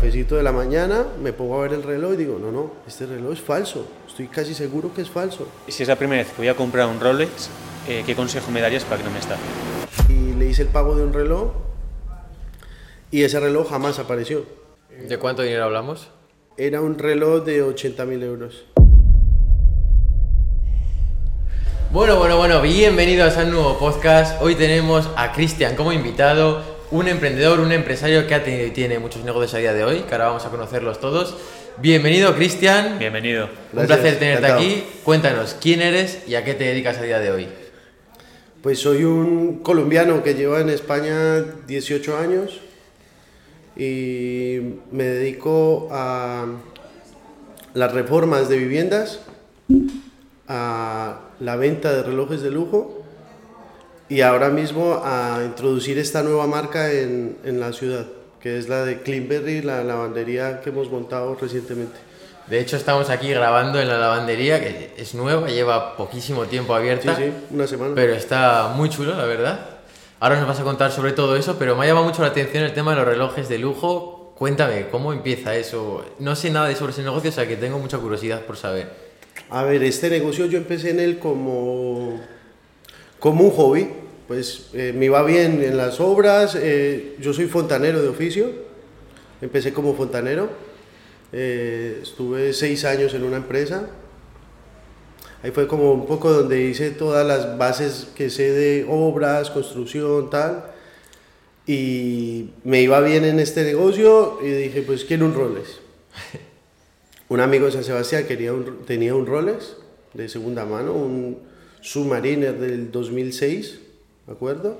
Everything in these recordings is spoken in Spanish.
cafecito de la mañana, me pongo a ver el reloj y digo, no, no, este reloj es falso, estoy casi seguro que es falso. Y si es la primera vez que voy a comprar un Rolex, eh, ¿qué consejo me darías para que no me estafe? Y le hice el pago de un reloj y ese reloj jamás apareció. ¿De cuánto dinero hablamos? Era un reloj de 80 mil euros. Bueno, bueno, bueno, bienvenidos a un nuevo podcast. Hoy tenemos a Cristian como invitado, un emprendedor, un empresario que ha tenido- tiene muchos negocios a día de hoy, que ahora vamos a conocerlos todos. Bienvenido, Cristian. Bienvenido. Un Gracias, placer tenerte encantado. aquí. Cuéntanos, ¿quién eres y a qué te dedicas a día de hoy? Pues soy un colombiano que lleva en España 18 años y me dedico a las reformas de viviendas, a la venta de relojes de lujo y ahora mismo a introducir esta nueva marca en, en la ciudad, que es la de Cleanberry, la lavandería que hemos montado recientemente. De hecho, estamos aquí grabando en la lavandería, que es nueva, lleva poquísimo tiempo Sí, abierta, sí, una semana. pero está muy chulo, la verdad. Ahora nos vas a contar sobre todo eso, pero me ha llamado mucho la atención el tema de los relojes de lujo. Cuéntame, ¿cómo empieza eso? No sé nada de sobre ese negocio, o sea que tengo mucha curiosidad por saber. A ver, este negocio yo empecé en él como, como un hobby. Pues eh, me iba bien en las obras. eh, yo soy fontanero de oficio. Empecé como fontanero. eh, estuve seis años en una empresa. Ahí fue como un poco donde hice todas las bases que sé de obras, construcción, tal. Y me iba bien en este negocio y dije, pues quiero un Rolex. Un amigo de San Sebastián quería un- tenía un Rolex de segunda mano, un Submariner del 2006, ¿de acuerdo?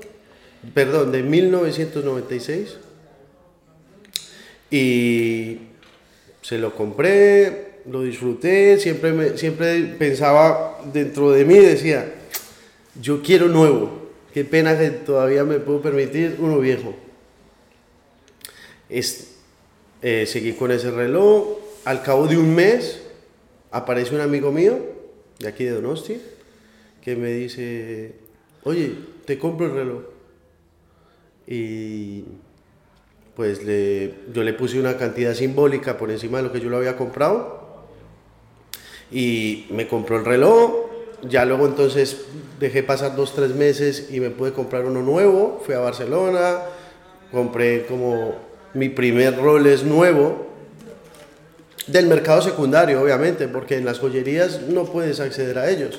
Perdón, de 1996. Y se lo compré, lo disfruté, siempre, me- siempre pensaba dentro de mí, decía, yo quiero nuevo, qué pena que todavía me puedo permitir uno viejo. Es- eh, seguí con ese reloj. Al cabo de un mes aparece un amigo mío de aquí de Donosti que me dice, oye, te compro el reloj. Y pues le- yo le puse una cantidad simbólica por encima de lo que yo lo había comprado. Y me compró el reloj. Ya luego entonces dejé pasar dos, tres meses y me pude comprar uno nuevo. Fui a Barcelona, compré como mi primer Rolex nuevo del mercado secundario, obviamente, porque en las joyerías no puedes acceder a ellos.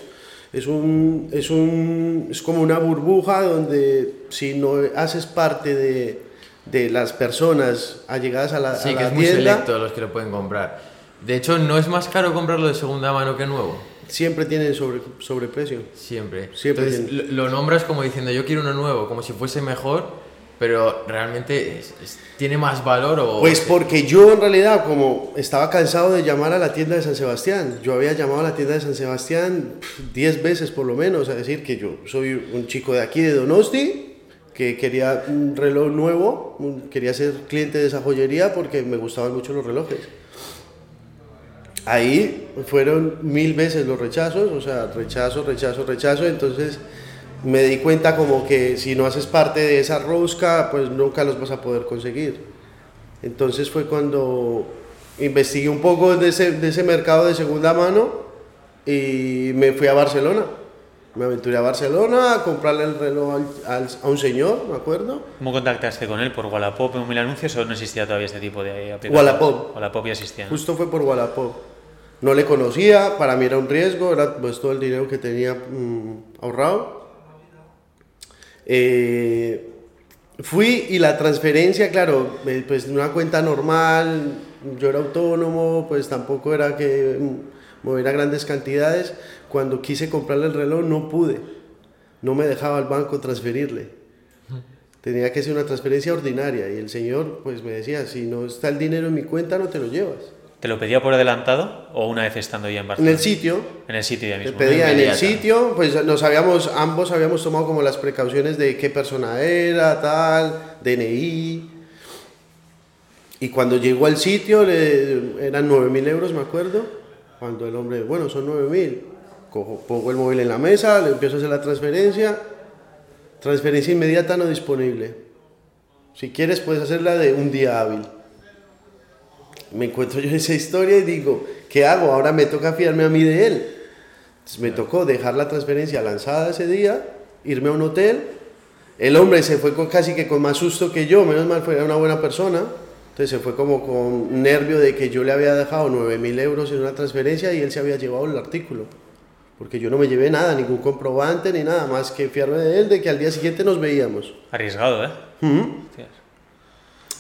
Es, un, es, un, es como una burbuja donde si no haces parte de, de las personas allegadas a la, Sí, a que la es muy selecto los que lo pueden comprar. De hecho, no es más caro comprarlo de segunda mano que nuevo. siempre tienen sobre, sobreprecio. Siempre. Siempre Entonces, lo, lo nombras como diciendo yo quiero uno nuevo, como si fuese mejor, pero realmente es- es- tiene más valor o... Pues porque yo en realidad, como estaba cansado de llamar a la tienda de San Sebastián, yo había llamado a la tienda de San Sebastián pf, 10 veces por lo menos, a decir que yo soy un chico de aquí, de Donosti, que quería un reloj nuevo, quería ser cliente de esa joyería porque me gustaban mucho los relojes. Ahí fueron mil veces los rechazos, o sea, rechazo, rechazo, rechazo, entonces me di cuenta como que si no haces parte de esa rosca, pues nunca los vas a poder conseguir. Entonces fue cuando investigué un poco de ese, de ese mercado de segunda mano y me fui a Barcelona. Me aventuré a Barcelona a comprarle el reloj al- al- a un señor, me acuerdo. ¿Cómo contactaste con él? ¿Por Wallapop o mil anuncios o no existía todavía este tipo de aplicaciones? Wallapop. Wallapop ya existía. ¿no? Justo fue por Wallapop. No le conocía, para mí era un riesgo, era pues todo el dinero que tenía mm, ahorrado. Eh, fui y la transferencia, claro, eh, pues una cuenta normal, yo era autónomo, pues tampoco era que moviera grandes cantidades. Cuando quise comprarle el reloj no pude, no me dejaba el banco transferirle. Tenía que ser una transferencia ordinaria y el señor pues me decía, si no está el dinero en mi cuenta no te lo llevas. ¿Te lo pedía por adelantado o una vez estando ya en En Barcelona? el sitio, En el sitio ya mismo. pedía en el sitio, pues nos habíamos, ambos habíamos tomado como las precauciones de qué persona era, tal, DNI. Y cuando llegó al sitio, le, eran 9.000 euros, me acuerdo. Cuando el hombre, bueno, son 9.000. Cojo, pongo el móvil en la mesa, le empiezo a hacer la transferencia. Transferencia inmediata no disponible. Si quieres, puedes hacerla de un día hábil. Me encuentro yo esa historia y digo, ¿qué hago? Ahora me toca fiarme a mí de él. Entonces me tocó dejar la transferencia lanzada ese día, irme a un hotel. El hombre se fue con, casi que con más susto que yo, menos mal fue una buena persona. Entonces se fue como con nervio de que yo le había dejado 9 mil euros en una transferencia y él se había llevado el artículo. Porque yo no me llevé nada, ningún comprobante ni nada más que fiarme de él, de que al día siguiente nos veíamos. Arriesgado, ¿eh?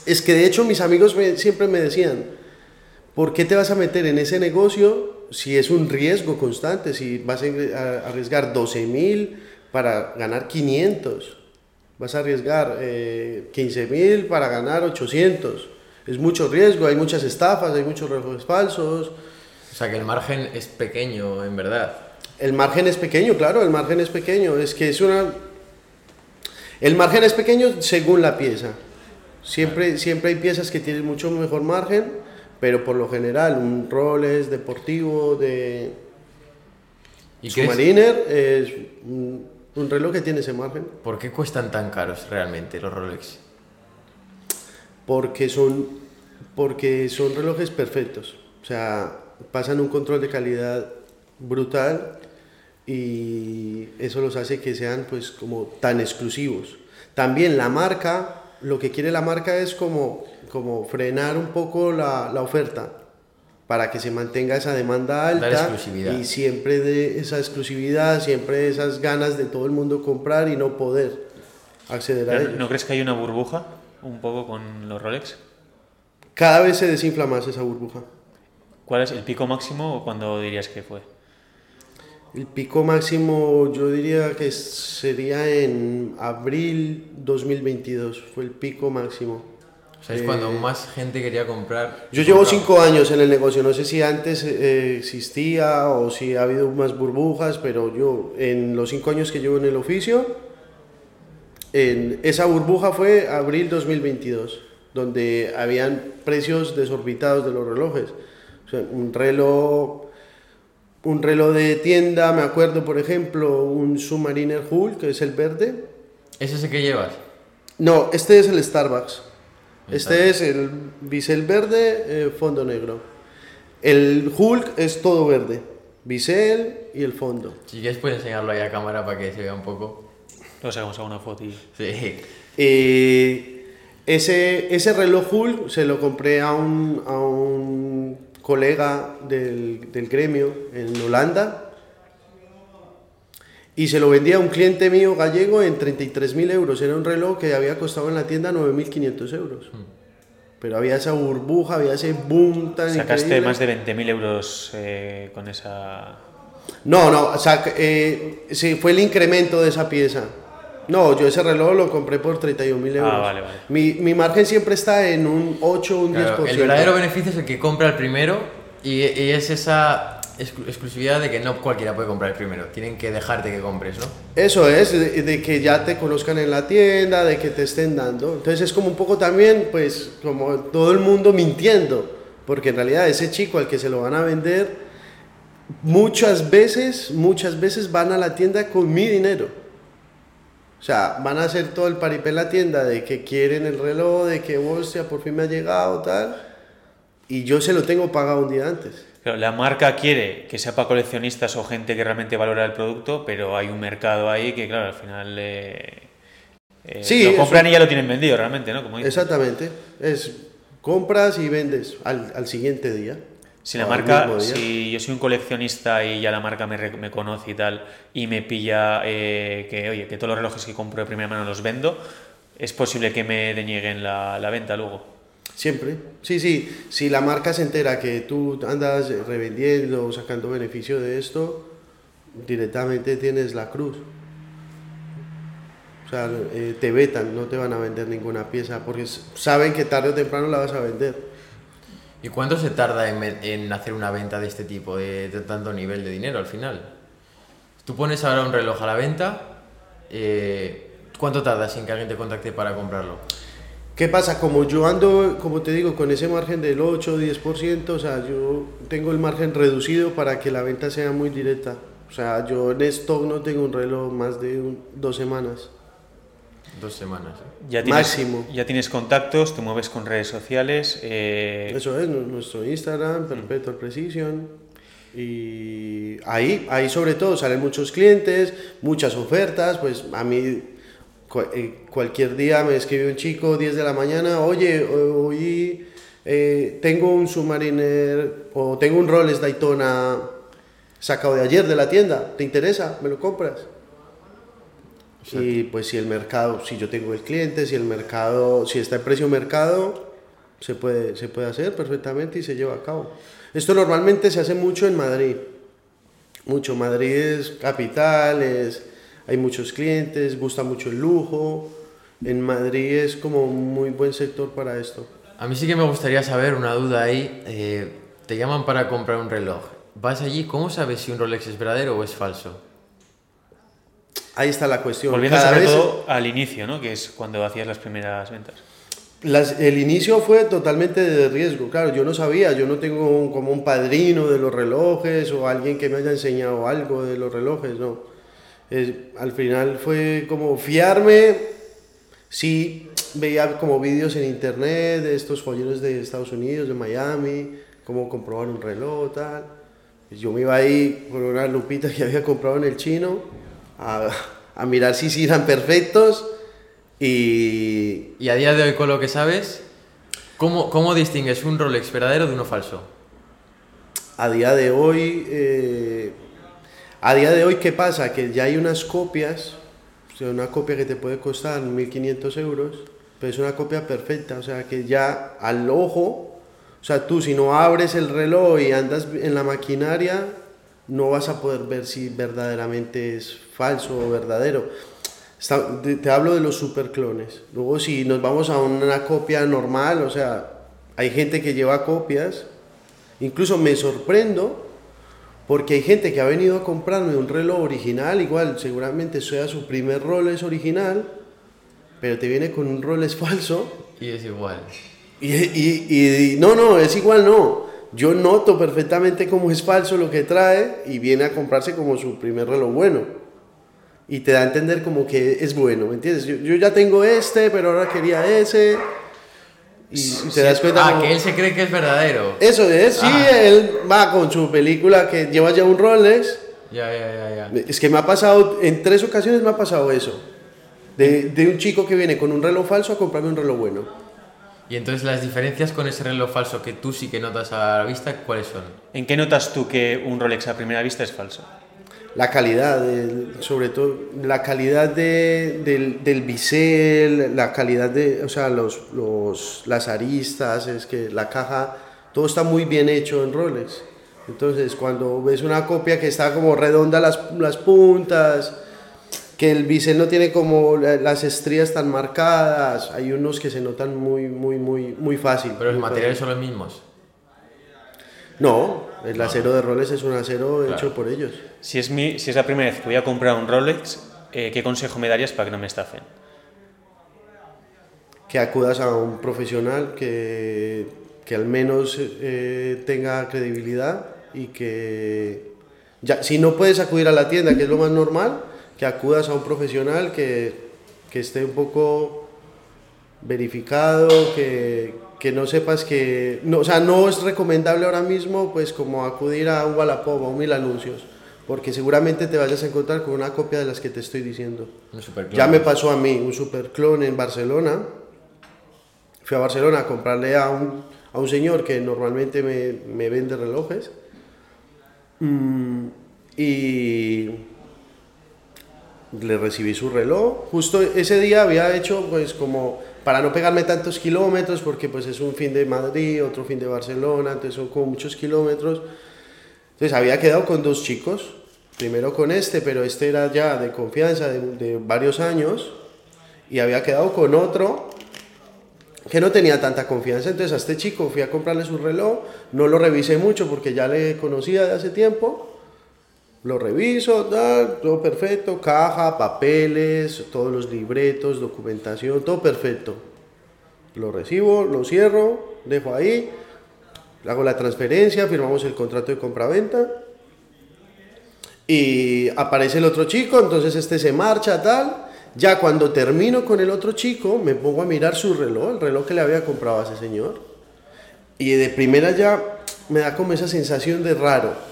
Es que de hecho mis amigos me- siempre me decían, ¿por qué te vas a meter en ese negocio si es un riesgo constante? Si vas a arriesgar 12 mil para ganar 500, vas a arriesgar eh, 15 mil para ganar 800. Es mucho riesgo, hay muchas estafas, hay muchos relojes falsos. O sea que el margen es pequeño, en verdad. El margen es pequeño, claro, el margen es pequeño. Es que es una... El margen es pequeño según la pieza. Siempre, siempre hay piezas que tienen mucho mejor margen, pero por lo general un Rolex deportivo de ¿Y Submariner es un, un reloj que tiene ese margen ¿Por qué cuestan tan caros realmente los Rolex? porque son, porque son relojes perfectos. O sea, pasan un control de calidad brutal y eso los hace que sean pues como tan exclusivos. También la marca, lo que quiere la marca es como, como frenar un poco la, la oferta para que se mantenga esa demanda alta y siempre de esa exclusividad, siempre esas ganas de todo el mundo comprar y no poder acceder a ellos. ¿No crees que hay una burbuja un poco con los Rolex? Cada vez se desinfla más esa burbuja. ¿Cuál es el pico máximo o cuándo dirías que fue? El pico máximo yo diría que sería en abril 2022, fue el pico máximo. O sea, es Eh, cuando más gente quería comprar. Yo llevo cinco años en el negocio, no sé si antes eh, existía o si ha habido más burbujas, pero yo en los cinco años que llevo en el oficio, en esa burbuja fue abril 2022, donde habían precios desorbitados de los relojes. O sea, un reloj, un reloj de tienda, me acuerdo por ejemplo, un Submariner Hull, que es el verde. ¿Es ese que llevas? No, este es el Starbucks. Este es el bisel verde, eh, fondo negro. El Hulk es todo verde. Bisel y el fondo. Si quieres puedes enseñarlo ahí a cámara para que se vea un poco. Luego sacamos alguna foto y... Sí. Eh, ese, ese reloj Hulk se lo compré a un, a un colega del, del gremio en Holanda. Y se lo vendía a un cliente mío gallego en 33.000 euros. Era un reloj que había costado en la tienda 9.500 euros. Pero había esa burbuja, había ese boom tan Sacaste increíble. más de 20.000 euros eh, con esa... No, no, o sea, eh, sí, fue el incremento de esa pieza. No, yo ese reloj lo compré por 31.000 euros. Ah, vale, vale. Mi, mi margen siempre está en un 8 o un 10%. Claro, el verdadero beneficio es el que compra el primero y, y es esa exclu- exclusividad de que no cualquiera puede comprar primero. Tienen que dejarte que compres, ¿no? Eso es, de, de que ya te conozcan en la tienda, de que te estén dando. Entonces es como un poco también, pues, como todo el mundo mintiendo. Porque en realidad ese chico al que se lo van a vender, muchas veces, muchas veces van a la tienda con mi dinero. O sea, van a hacer todo el paripé en la tienda de que quieren el reloj, de que, hostia, por fin me ha llegado, tal. Y yo se lo tengo pagado un día antes. Claro, la marca quiere que sea para coleccionistas o gente que realmente valora el producto, pero hay un mercado ahí que, claro, al final eh, eh, Sí, lo compran y ya lo tienen vendido realmente, ¿no? Como. Exactamente. Es compras y vendes al, al siguiente día. Si la marca, si yo soy un coleccionista y ya la marca me, me conoce y tal, y me pilla eh, que, oye, que todos los relojes que compro de primera mano los vendo, es posible que me denieguen la, la venta luego. Siempre. Sí, sí. Si la marca se entera que tú andas revendiendo o sacando beneficio de esto, directamente tienes la cruz. O sea, eh, te vetan, no te van a vender ninguna pieza porque saben que tarde o temprano la vas a vender. ¿Y cuánto se tarda en, hacer una venta de este tipo, de, tanto nivel de dinero al final? Tú pones ahora un reloj a la venta, eh, ¿cuánto tarda sin que alguien te contacte para comprarlo? ¿Qué pasa? Como yo ando, como te digo, con ese margen del 8 o 10%, o sea, yo tengo el margen reducido para que la venta sea muy directa. O sea, yo en stock no tengo un reloj más de un- dos semanas. Dos semanas. ¿eh? Ya tienes, Máximo. Ya tienes contactos, te mueves con redes sociales. eh, Eso es, nu- nuestro Instagram, Perpetual Precision. Y ahí, ahí sobre todo salen muchos clientes, muchas ofertas, pues a mí cualquier día me escribe un chico 10 de la mañana, oye, hoy eh, tengo un Submariner o tengo un Rolex Daytona sacado de ayer de la tienda, ¿te interesa? ¿Me lo compras? Y pues si el mercado, si yo tengo el cliente, si el mercado, si está en precio mercado, se puede, se puede hacer perfectamente y se lleva a cabo. Esto normalmente se hace mucho en Madrid. Mucho. Madrid es capital, es- hay muchos clientes, gusta mucho el lujo. En Madrid es como un muy buen sector para esto. A mí sí que me gustaría saber una duda ahí. eh, te llaman para comprar un reloj. Vas allí, ¿cómo sabes si un Rolex es verdadero o es falso? Ahí está la cuestión. volviendo Cada sobre vez- todo al inicio, ¿no? Que es cuando hacías las primeras ventas. Las- el inicio fue totalmente de riesgo, claro, yo no sabía, yo no tengo un- como un padrino de los relojes o alguien que me haya enseñado algo de los relojes, no. Al final fue como fiarme, sí, veía como vídeos en internet de estos joyeros de Estados Unidos, de Miami, cómo comprobar un reloj, tal. Yo me iba ahí con una lupita que había comprado en el chino a, a mirar si sí eran perfectos y, Y a día de hoy, con lo que sabes, ¿cómo, cómo distingues un Rolex verdadero de uno falso? a día de hoy, eh, a día de hoy, ¿qué pasa? Que ya hay unas copias, una copia que te puede costar 1.500 euros, pero es una copia perfecta, o sea, que ya al ojo, o sea, tú si no abres el reloj y andas en la maquinaria, no vas a poder ver si verdaderamente es falso o verdadero. Te, te hablo de los superclones. Luego, si nos vamos a una copia normal, o sea, hay gente que lleva copias Incluso me sorprendo porque hay gente que ha venido a comprarme un reloj original, igual seguramente sea su primer Rolex original, pero te viene con un Rolex falso. Y es igual. Y, y- y- no, no, es igual, no. Yo noto perfectamente cómo es falso lo que trae y viene a comprarse como su primer reloj bueno. Y te da a entender como que es bueno, ¿me entiendes? Yo, yo ya tengo este, pero ahora quería ese. Y, y te das cuenta Ah, como- que él se cree que es verdadero. eso es, sí, Ah. él va con su película que lleva ya un Rolex. Ya, ya, ya, ya. Es que me ha pasado, en tres ocasiones me ha pasado eso. De, de un chico que viene con un reloj falso a comprarme un reloj bueno. Y entonces las diferencias con ese reloj falso que tú sí que notas a la vista, ¿cuáles son? ¿En qué notas tú que un Rolex a primera vista es falso? La calidad, sobre todo la calidad de- del, del bisel, la calidad de, o sea, los, los, las aristas, es que la caja, todo está muy bien hecho en Rolex. Entonces, cuando ves una copia que está como redonda las, las puntas, que el bisel no tiene como la- las estrías tan marcadas, hay unos que se notan muy, muy, muy, muy fácil. Pero los materiales son los mismos. No, el acero de Rolex es un acero hecho por ellos. Si es, mi, si es la primera vez que voy a comprar un Rolex, eh, ¿qué consejo me darías para que no me estafen? que acudas a un profesional que, que al menos eh, tenga credibilidad y que ya, si no puedes acudir a la tienda, que es lo más normal, que acudas a un profesional que, que esté un poco verificado, que, que no sepas que, no, o sea, no es recomendable ahora mismo pues como acudir a un Wallapop, a un Mil Anuncios, porque seguramente te vayas a encontrar con una copia de las que te estoy diciendo. Ya me pasó a mí un superclon en Barcelona. Fui a Barcelona a comprarle a un, a un señor que normalmente me, me vende relojes. Mm, y le recibí su reloj. Justo ese día había hecho, pues, como para no pegarme tantos kilómetros, porque pues es un fin de Madrid, otro fin de Barcelona, entonces son como muchos kilómetros. Entonces había quedado con dos chicos, primero con este, pero este era ya de confianza de, de varios años, y había quedado con otro que no tenía tanta confianza. Entonces a este chico fui a comprarle su reloj, no lo revisé mucho porque ya le conocía de hace tiempo. Lo reviso, tal, todo perfecto, caja, papeles, todos los libretos, documentación, todo perfecto. Lo recibo, lo cierro, dejo ahí, hago la transferencia, firmamos el contrato de compraventa y aparece el otro chico, entonces este se marcha, tal, Ya cuando termino con el otro chico, me pongo a mirar su reloj, el reloj que le había comprado a ese señor. Y de primera ya me da como esa sensación de raro.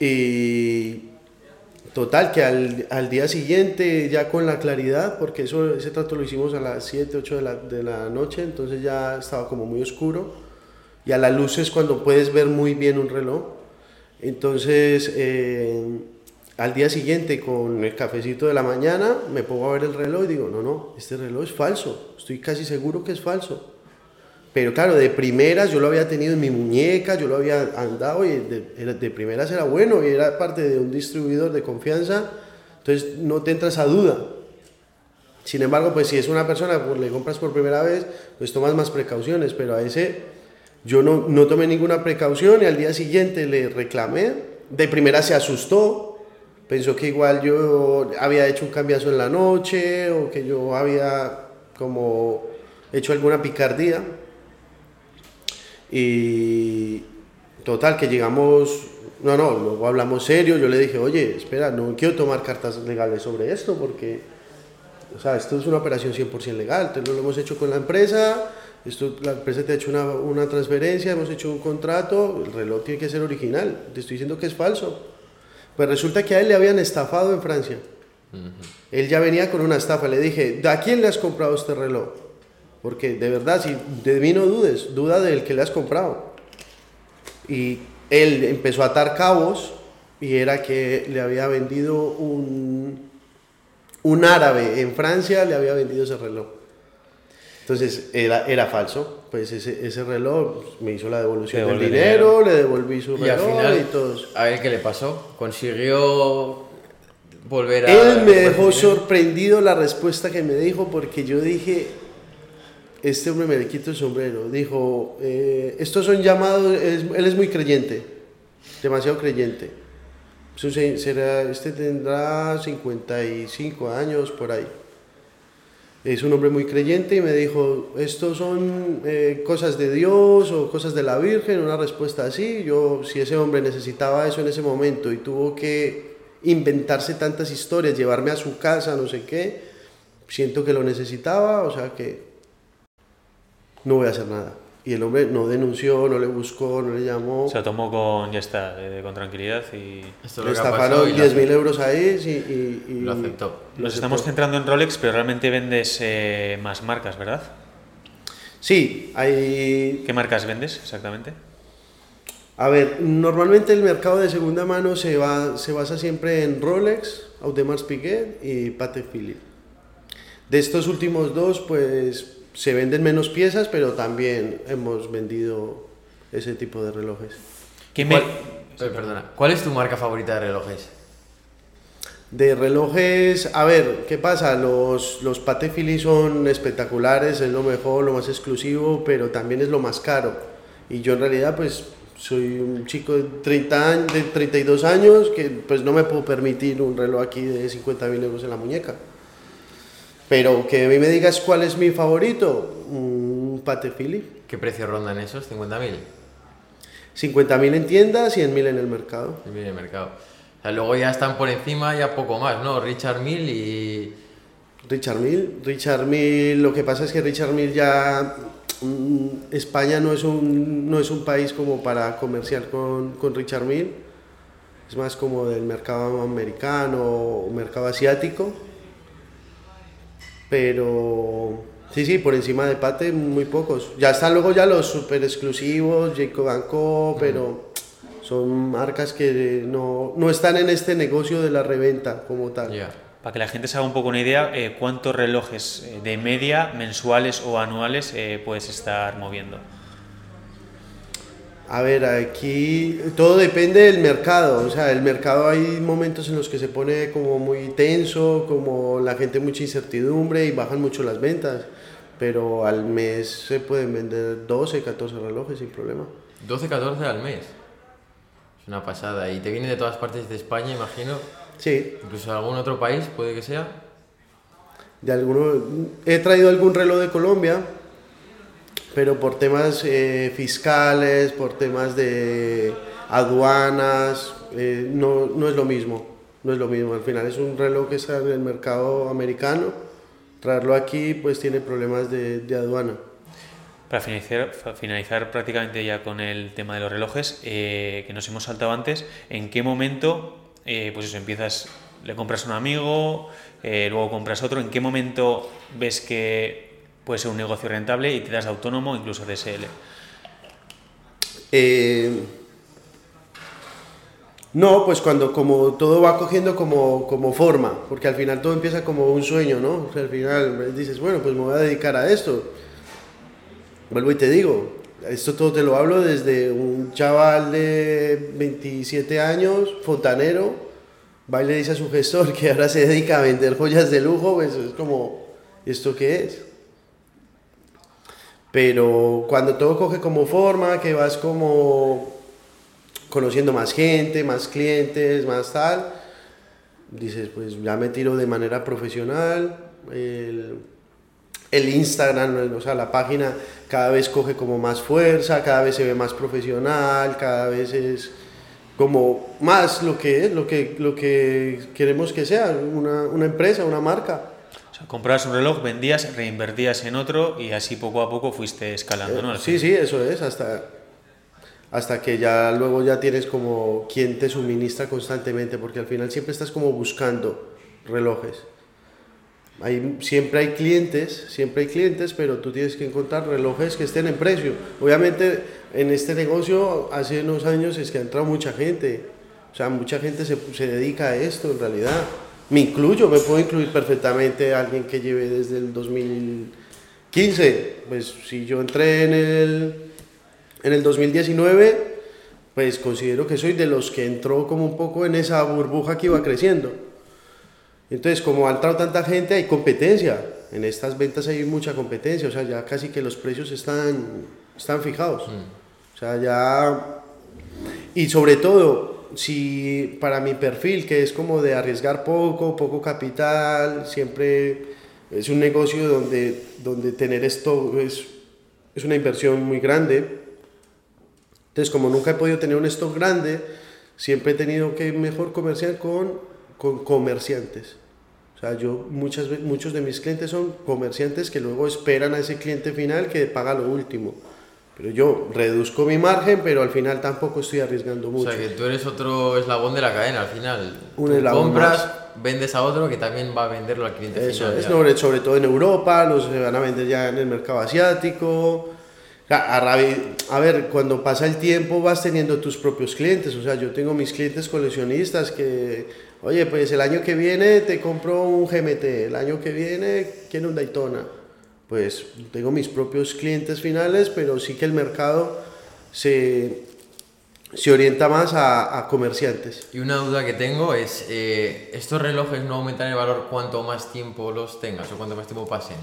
Y total, que al, al día siguiente, ya con la claridad, porque eso, ese trato lo hicimos a las 7, 8 de la, de la noche, entonces ya estaba como muy oscuro. Y a la luz es cuando puedes ver muy bien un reloj. Entonces, eh, al día siguiente, con el cafecito de la mañana, me pongo a ver el reloj y digo, no, no, este reloj es falso. Estoy casi seguro que es falso. Pero claro, de primeras yo lo había tenido en mi muñeca, yo lo había andado y de, de primeras era bueno y era parte de un distribuidor de confianza, entonces no te entra esa duda. Sin embargo, pues si es una persona pues, le compras por primera vez, pues tomas más precauciones, pero a ese yo no, no tomé ninguna precaución y al día siguiente le reclamé. De primera se asustó, pensó que igual yo había hecho un cambiazo en la noche o que yo había como hecho alguna picardía. Y total, que llegamos, no, no, luego hablamos serio, yo le dije, oye, espera, no quiero tomar cartas legales sobre esto porque, o sea, esto es una operación 100% legal, te lo hemos hecho con la empresa, esto, la empresa te ha hecho una, una transferencia, hemos hecho un contrato, el reloj tiene que ser original, te estoy diciendo que es falso. Pues resulta que a él le habían estafado en Francia. Él ya venía con una estafa. Le dije, ¿a quién le has comprado este reloj? Porque de verdad, si de mí no dudes, duda del que le has comprado. Y él empezó a atar cabos y era que le había vendido un, un árabe en Francia, le había vendido ese reloj. Entonces era, era falso. Pues ese, ese reloj me hizo la devolución del dinero, le devolví su Y al reloj final, y todo. a ver qué le pasó. Consiguió volver a. Él me dejó sorprendido la respuesta que me dijo porque yo dije, este hombre me le quito el sombrero. Dijo, eh, estos son llamados, él es muy creyente, demasiado creyente. Será, este tendrá 55 años por ahí. Es un hombre muy creyente y me dijo, estos son eh, cosas de Dios o cosas de la Virgen, una respuesta así. Yo, si ese hombre necesitaba eso en ese momento y tuvo que inventarse tantas historias, llevarme a su casa, no sé qué, siento que lo necesitaba, o sea que no voy a hacer nada. Y el hombre no denunció, no le buscó, no le llamó. Se lo tomó con, ya está, eh, con tranquilidad y... Esto es le lo que ha pasado estafaron y lo 10.000 euros ahí sí, y, y- Lo aceptó. lo Nos estamos centrando en Rolex, pero realmente vendes eh, más marcas, ¿verdad? Sí, hay ¿Qué marcas vendes exactamente? A ver, normalmente el mercado de segunda mano se, va, se basa siempre en Rolex, Audemars Piguet y Patek Philippe. De estos últimos dos, pues se venden menos piezas, pero también hemos vendido ese tipo de relojes. ¿Quién ¿Cuál, me- eh, perdona, ¿cuál es tu marca favorita de relojes? De relojes, a ver, ¿qué pasa? Los, los Patek son espectaculares, es lo mejor, lo más exclusivo, pero también es lo más caro. Y yo en realidad, pues, soy un chico de, 30 años, de 32 años que pues no me puedo permitir un reloj aquí de 50 mil euros en la muñeca. Pero que a mí me digas cuál es mi favorito, un Patek Philippe. ¿Qué precio rondan esos? ¿50.000? 50 mil en tiendas, 100 mil en el mercado. En el mercado. O sea, luego ya están por encima, ya poco más, ¿no? Richard Mill y. Richard Mille, Richard Mille, lo que pasa es que Richard Mille ya mm, España no es un no es un país como para comerciar con, con Richard Mille, es más como del mercado americano o mercado asiático, pero sí sí por encima de Pate muy pocos, ya están luego ya los super exclusivos Jacob Co, pero son marcas que no, no están en este negocio de la reventa como tal. Ya. Para que la gente se haga un poco una idea, eh, ¿cuántos relojes eh, de media, mensuales o anuales eh, puedes estar moviendo? A ver, aquí todo depende del mercado. O sea, el mercado hay momentos en los que se pone como muy tenso, como la gente mucha incertidumbre y bajan mucho las ventas. Pero al mes se pueden vender 12, 14 relojes sin problema. 12, 14 al mes. Es una pasada. Y te vienen de todas partes de España, imagino. Sí, Incluso de algún otro país, puede que sea. de alguno, he traído algún reloj de Colombia, pero por temas eh, fiscales, por temas de aduanas, eh, no, no es lo mismo. no es lo mismo. Al final es un reloj que está en el mercado americano, traerlo aquí pues tiene problemas de, de aduana. Para finalizar, finalizar prácticamente ya con el tema de los relojes, eh, que nos hemos saltado antes, ¿en qué momento, pues empiezas, le compras a un amigo, luego compras otro, ¿en qué momento ves que puede ser un negocio rentable y te das autónomo, incluso de SL? Eh, no, pues cuando como todo va cogiendo como, como forma, porque al final todo empieza como un sueño, ¿no? Al final dices, bueno, pues me voy a dedicar a esto. Vuelvo y te digo, esto todo te lo hablo desde un chaval de 27 años, fontanero, va y le dice a su gestor que ahora se dedica a vender joyas de lujo, pues es como, ¿esto qué es? Pero cuando todo coge como forma, que vas como conociendo más gente, más clientes, más tal, dices, pues ya me tiro de manera profesional. El, el Instagram, o sea, la página cada vez coge como más fuerza, cada vez se ve más profesional, cada vez es como más lo que es, lo que, lo que queremos que sea, una, una empresa, una marca. O sea, comprabas un reloj, vendías, reinvertías en otro y así poco a poco fuiste escalando, ¿no? Al Eh, Sí, sí, eso es, hasta, hasta que ya luego ya tienes como quien te suministra constantemente, porque al final siempre estás como buscando relojes. Hay, siempre hay clientes, siempre hay clientes, pero tú tienes que encontrar relojes que estén en precio. Obviamente en este negocio hace unos años es que ha entrado mucha gente, o sea, mucha gente se, se dedica a esto en realidad. Me incluyo, me puedo incluir perfectamente a alguien que lleve desde el 2015. Pues si yo entré en el, en el 2019, pues considero que soy de los que entró como un poco en esa burbuja que iba creciendo. Entonces, como ha entrado tanta gente, hay competencia. En estas ventas hay mucha competencia, o sea, ya casi que los precios están, están fijados. O sea, ya... Y sobre todo, si para mi perfil, que es como de arriesgar poco, poco capital, siempre es un negocio donde, donde tener esto es, es una inversión muy grande. Entonces, como nunca he podido tener un stock grande, siempre he tenido que mejor comerciar con, con comerciantes. O sea, yo muchas muchos de mis clientes son comerciantes que luego esperan a ese cliente final que paga lo último. Pero yo reduzco mi margen, pero al final tampoco estoy arriesgando O mucho. sea, que tú eres otro eslabón de la cadena al final. Un Tú eslabón compras, vendes a otro que también va a venderlo al cliente Eso final. es, sobre, sobre todo en Europa, los van a vender ya en el mercado asiático. O A, rabi- a ver, cuando pasa el tiempo vas teniendo tus propios clientes. O sea, yo tengo mis clientes coleccionistas que, oye, pues el año que viene te compro un GMT, el año que viene quiero un Daytona. Pues tengo mis propios clientes finales, pero sí que el mercado se, se orienta más a, a comerciantes. Y una duda que tengo es, eh, ¿estos relojes no aumentan el valor cuanto más tiempo los tengas o cuanto más tiempo pasen?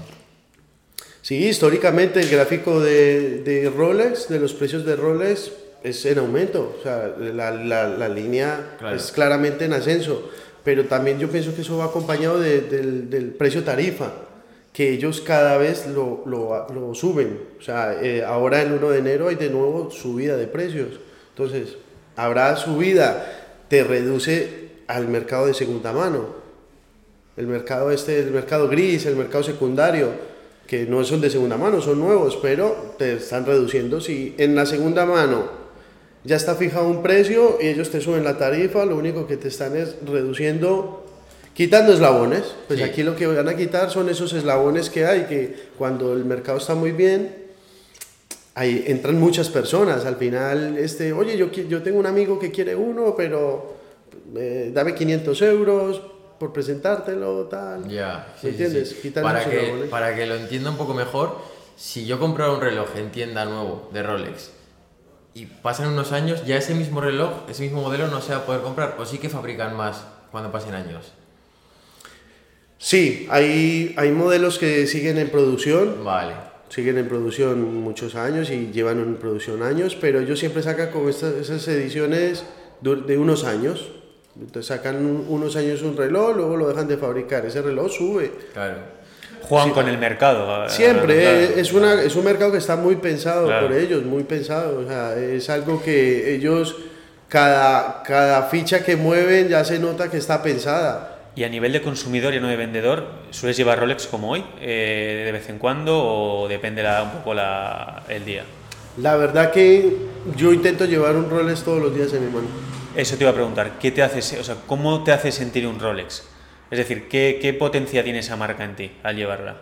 Sí, históricamente el gráfico de, de Rolex, de los precios de Rolex, es en aumento. O sea, la, la, la línea Claro. es claramente en ascenso. Pero también yo pienso que eso va acompañado de- del, del precio tarifa, que ellos cada vez lo, lo, suben. O sea, eh, ahora el 1 de enero hay de nuevo subida de precios. Entonces, habrá subida, te reduce al mercado de segunda mano el mercado este, el mercado gris, el mercado secundario, que no son de segunda mano, son nuevos, pero te están reduciendo. Si en la segunda mano ya está fijado un precio y ellos te suben la tarifa, lo único que te están es reduciendo, quitando eslabones. Pues Sí. aquí lo que van a quitar son esos eslabones que hay, que cuando el mercado está muy bien, ahí entran muchas personas. Al final, este, oye, yo, yo tengo un amigo que quiere uno, pero eh, dame 500 euros por presentártelo, tal. Ya, ¿Me entiendes? Quitan Para que, eslabones. para que lo entienda un poco mejor, si yo comprara un reloj en tienda nuevo de Rolex y pasan unos años, ya ese mismo reloj, ese mismo modelo no se va a poder comprar o sí que fabrican más cuando pasen años. Sí, hay, hay modelos que siguen en producción, Vale. siguen en producción muchos años y llevan en producción años, pero ellos siempre sacan como estas, esas ediciones de unos años. Entonces sacan un- unos años un reloj, luego lo dejan de fabricar. Ese reloj sube. Claro. Juegan con el mercado. eh, Siempre, claro. eh, es, una, es un mercado que está muy pensado Claro. por ellos, muy pensado. O sea, es algo que ellos cada, cada ficha que mueven ya se nota que está pensada. Y a nivel de consumidor y no de vendedor, ¿sueles llevar Rolex como hoy, eh, de vez en cuando, o depende la- un poco la- el día? La verdad que yo intento llevar un Rolex todos los días en mi mano. Eso te iba a preguntar, ¿qué te hace, o sea, ¿cómo te hace sentir un Rolex? Es decir, ¿qué, qué potencia tiene esa marca en ti al llevarla?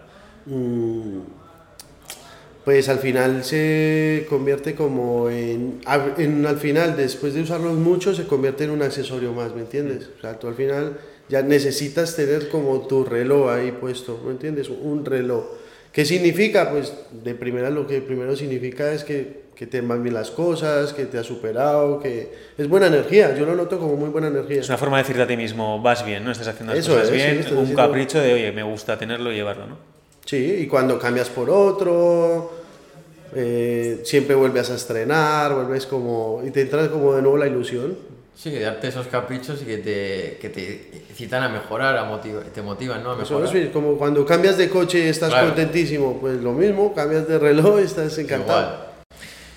Mm, Pues al final se convierte como en, en- Al final, después de usarlos mucho, se convierte en un accesorio más, ¿me entiendes? O sea, tú al final ya necesitas tener como tu reloj ahí puesto, ¿me entiendes? Un reloj. ¿Qué significa? Pues de primera lo que primero significa es que, que te van bien las cosas, que te has superado, que es buena energía. Yo lo noto como muy buena energía. Es una forma de decirte a ti mismo, vas bien, ¿no? Estás haciendo las Eso cosas es, sí, bien, estás un haciendo- capricho de, oye, me gusta tenerlo y llevarlo, ¿no? Sí, y cuando cambias por otro, eh, siempre vuelves a estrenar, vuelves como. y te entra como de nuevo la ilusión. Sí, darte esos caprichos y que te, que te incitan a mejorar, a motiva- te motivan, ¿no? A Eso mejorar. es como cuando cambias de coche y estás Claro. contentísimo, pues lo mismo, cambias de reloj y estás encantado. Igual.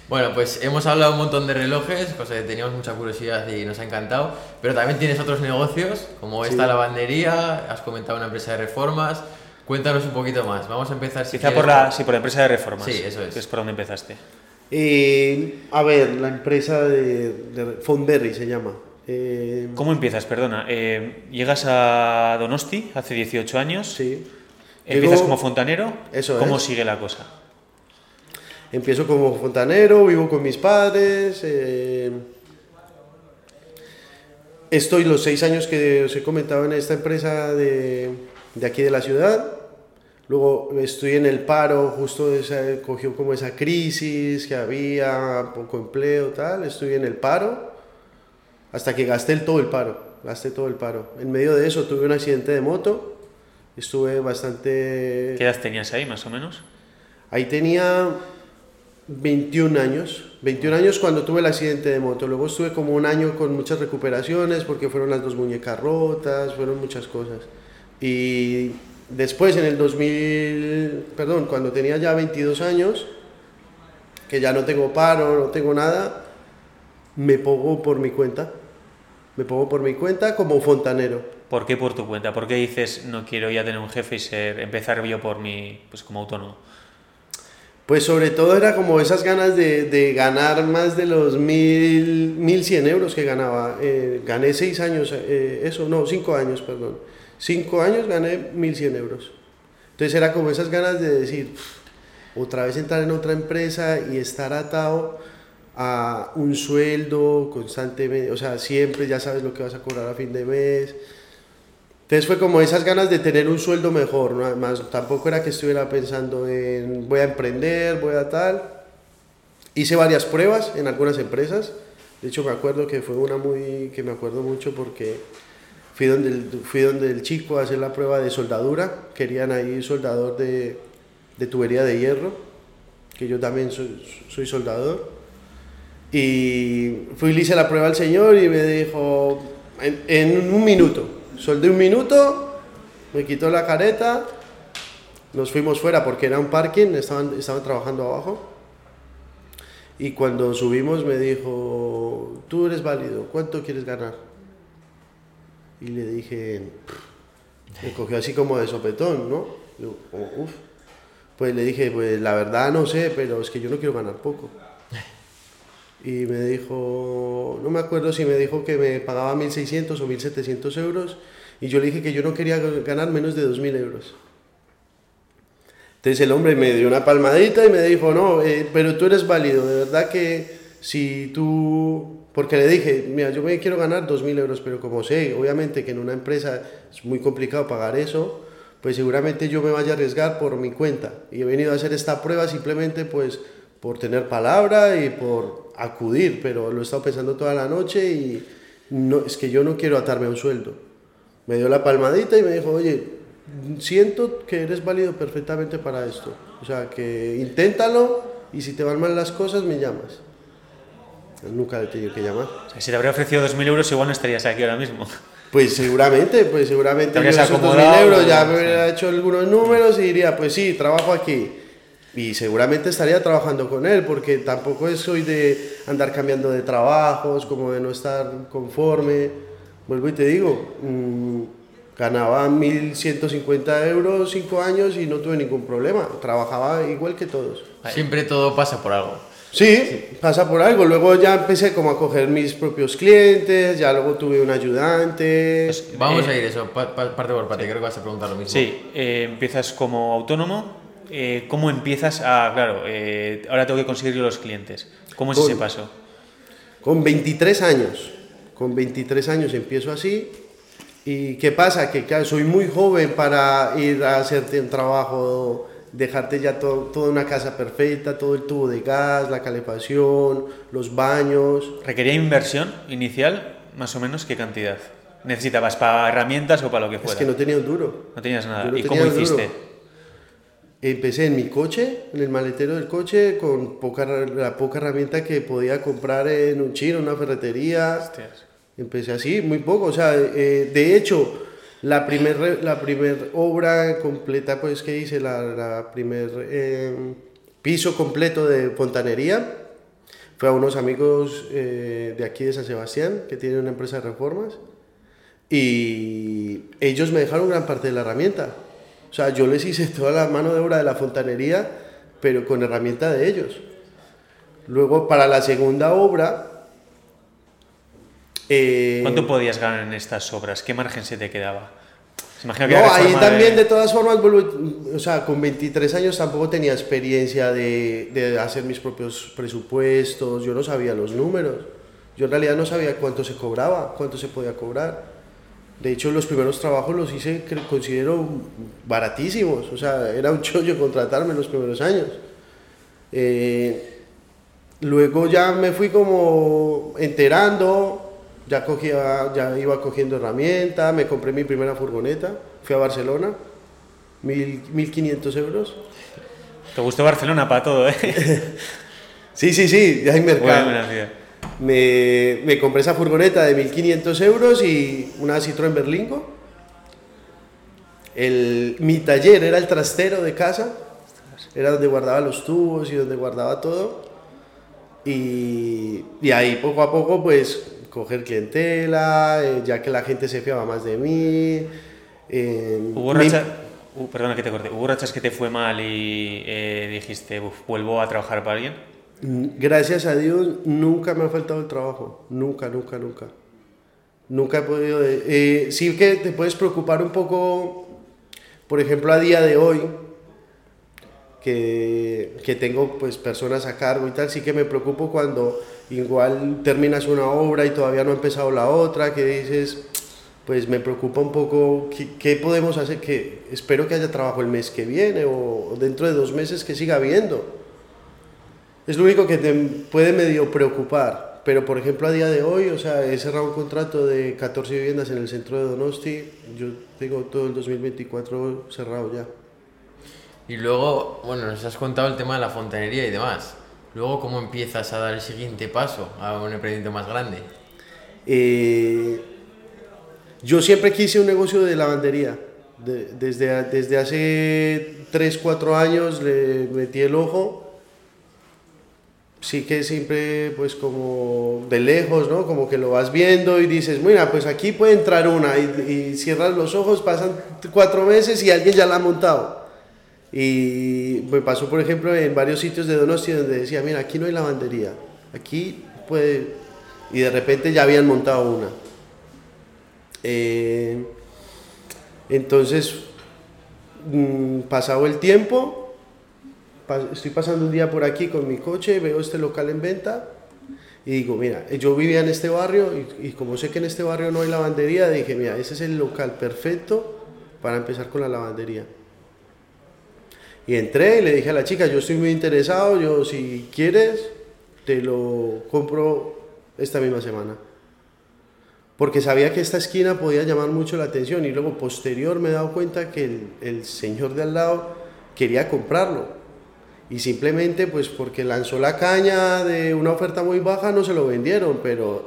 Bueno, pues hemos hablado un montón de relojes, cosa que teníamos mucha curiosidad y nos ha encantado, pero también tienes otros negocios, como esta lavandería, has comentado una empresa de reformas. Cuéntanos un poquito más. Vamos a empezar si Quizá quieres, por la, sí, por la empresa de reformas. Sí, eso es. Que es por donde empezaste. Eh, a ver, la empresa de, de Fonberry se llama. Eh, ¿Cómo empiezas? Perdona. Eh, llegas a Donosti hace 18 años. sí. Empiezas Llego- como fontanero. Eso ¿Cómo es. sigue la cosa? Empiezo como fontanero, vivo con mis padres. eh, estoy los seis años que os he comentado en esta empresa de, de aquí de la ciudad. Luego estoy en el paro, justo esa, cogió como esa crisis que había, poco empleo, tal. Estoy en el paro hasta que gasté el, todo el paro. Gasté todo el paro. En medio de eso tuve un accidente de moto. Estuve bastante... ¿Qué edad tenías ahí, más o menos? Ahí tenía 21 años. 21 años cuando tuve el accidente de moto. Luego estuve como un año con muchas recuperaciones porque fueron las dos muñecas rotas, fueron muchas cosas. Y después en el 2000, perdón, cuando tenía ya 22 años, que ya no tengo paro, no tengo nada, me pongo por mi cuenta. Me pongo por mi cuenta como fontanero. ¿Por qué por tu cuenta? ¿Por qué dices no quiero ya tener un jefe y ser, empezar yo por mi, pues como autónomo? Pues sobre todo era como esas ganas de, de ganar más de los mil, 1100 euros que ganaba. Eh, gané seis años, eh, eso, no, cinco años, perdón. Cinco años gané 1100 euros. Entonces era como esas ganas de decir, "Pff, otra vez entrar en otra empresa y estar atado a un sueldo constantemente, o sea, siempre ya sabes lo que vas a cobrar a fin de mes. Entonces fue como esas ganas de tener un sueldo mejor, ¿no? Además, tampoco era que estuviera pensando en voy a emprender, voy a tal. Hice varias pruebas en algunas empresas. De hecho, me acuerdo que fue una muy que me acuerdo mucho porque fui donde el, fui donde el chico a hacer la prueba de soldadura. Querían ahí soldador de, de tubería de hierro, que yo también soy, soy soldador. Y fui le hice la prueba al señor y me dijo, en, en un minuto, soldé un minuto, me quitó la careta, nos fuimos fuera porque era un parking, estaban, estaban trabajando abajo. Y cuando subimos me dijo, tú eres válido, ¿cuánto quieres ganar? Y le dije, me cogió así como de sopetón, ¿no? Yo, como, "Uf". Pues le dije, pues la verdad no sé, pero es que yo no quiero ganar poco. Y me dijo, no me acuerdo si me dijo que me pagaba 1.600 o 1.700 euros. Y yo le dije que yo no quería ganar menos de 2.000 euros. Entonces el hombre me dio una palmadita y me dijo, no, eh, pero tú eres válido, de verdad que si tú... Porque le dije, mira, yo me quiero ganar 2.000 euros, pero como sé, obviamente que en una empresa es muy complicado pagar eso, pues seguramente yo me vaya a arriesgar por mi cuenta. Y he venido a hacer esta prueba simplemente pues por tener palabra y por acudir, pero lo he estado pensando toda la noche y no, es que yo no quiero atarme a un sueldo. Me dio la palmadita y me dijo, oye, siento que eres válido perfectamente para esto. O sea, que inténtalo y si te van mal las cosas me llamas. Nunca le he tenido que llamar. O sea, si te habría ofrecido 2.000 euros, igual no estarías aquí ahora mismo. Pues seguramente, pues seguramente Te esos 2.000 acomodado, euros ya me hubiera hecho algunos números y diría, pues sí, trabajo aquí. y seguramente estaría trabajando con él, porque tampoco soy de andar cambiando de trabajos, como de no estar conforme. Vuelvo y te digo, mm, ganaba 1.150 euros cinco años y no tuve ningún problema, trabajaba igual que todos. Siempre todo pasa por algo. Sí, pasa por algo. Luego ya empecé como a coger mis propios clientes, ya luego tuve un ayudante. Pues, Vamos eh, a ir eso, pa- pa- parte por parte, creo que vas a preguntar lo mismo. Sí, eh, empiezas como autónomo. eh, ¿Cómo empiezas a, claro, eh, ahora tengo que conseguir los clientes? ¿Cómo es Con- ese paso? Con 23 años, con 23 años empiezo así. ¿Y qué pasa? Que claro, soy muy joven para ir a hacerte un trabajo, dejarte ya to- toda una casa perfecta, todo el tubo de gas, la calefacción, los baños. ¿Requería inversión inicial? Más o menos, ¿qué cantidad? ¿Necesitabas para herramientas o para lo que Es fuera? que no tenía un duro. No tenías nada. No ¿Y cómo duro. hiciste? Empecé en mi coche, en el maletero del coche, con poca, la poca herramienta que podía comprar en un chino, en una ferretería. Hostias. Empecé así, muy poco. O sea, eh, de hecho, la primer, re- la primer obra completa pues, que hice, la, primer eh, piso completo de fontanería, fue a unos amigos eh, de aquí de San Sebastián, que tienen una empresa de reformas, y ellos me dejaron gran parte de la herramienta. O sea, yo les hice toda la mano de obra de la fontanería, pero con herramienta de ellos. Luego, para la segunda obra... eh, ¿Cuánto podías ganar en estas obras? ¿Qué margen se te quedaba? Se imagina que No, ahí también de- de todas formas, o sea, con 23 años tampoco tenía experiencia de, de hacer mis propios presupuestos, yo no sabía los números, yo en realidad no sabía cuánto se cobraba, cuánto se podía cobrar. De hecho, los primeros trabajos los hice, que considero baratísimos, o sea, era un chollo contratarme en los primeros años. Eh, luego ya me fui como enterando, ya, cogía, ya iba cogiendo herramientas, me compré mi primera furgoneta, fui a Barcelona, mil, 1500 euros. Te gustó Barcelona para todo, ¿eh? Sí, sí, sí, ya hay mercado. Ciudad. Me, me compré esa furgoneta de 1500 euros y una Citroën Berlingo. El, mi taller era el trastero de casa, era donde guardaba los tubos y donde guardaba todo. Y, y ahí poco a poco, pues, coger clientela, eh, ya que la gente se fiaba más de mí. eh, ¿Hubo mi- rachas, uh, perdona que te corte, ¿hubo rachas que te fue mal y eh, dijiste, "Uf, vuelvo a trabajar para alguien? Gracias a Dios nunca me ha faltado el trabajo, nunca, nunca, nunca. Nunca he podido... eh, sí que te puedes preocupar un poco, por ejemplo, a día de hoy, que, que tengo pues personas a cargo y tal, sí que me preocupo cuando igual terminas una obra y todavía no ha empezado la otra, que dices, pues me preocupa un poco qué, qué podemos hacer, que espero que haya trabajo el mes que viene o dentro de dos meses que siga habiendo. Es lo único que te puede medio preocupar. Pero, por ejemplo, a día de hoy, o sea, he cerrado un contrato de 14 viviendas en el centro de Donosti. Yo tengo todo el 2024 cerrado ya. Y luego, bueno, nos has contado el tema de la fontanería y demás. Luego, ¿cómo empiezas a dar el siguiente paso a un emprendimiento más grande? Eh, yo siempre quise un negocio de lavandería. De- desde, desde hace 3, 4 años le metí el ojo. Sí que siempre, pues como de lejos, ¿no? Como que lo vas viendo y dices, mira, pues aquí puede entrar una y, y cierras los ojos, pasan cuatro meses y alguien ya la ha montado. Y me pasó, por ejemplo, en varios sitios de Donosti donde decía, mira, aquí no hay lavandería, aquí puede... Y de repente ya habían montado una. Eh, entonces, mm, pasado el tiempo, estoy pasando un día por aquí con mi coche, veo este local en venta y digo, mira, yo vivía en este barrio y, y como sé que en este barrio no hay lavandería, dije, mira, ese es el local perfecto para empezar con la lavandería. Y entré y le dije a la chica, yo estoy muy interesado, yo si quieres, te lo compro esta misma semana. Porque sabía que esta esquina podía llamar mucho la atención y luego posterior me he dado cuenta que el, señor de al lado quería comprarlo. Y simplemente pues porque lanzó la caña de una oferta muy baja no se lo vendieron, pero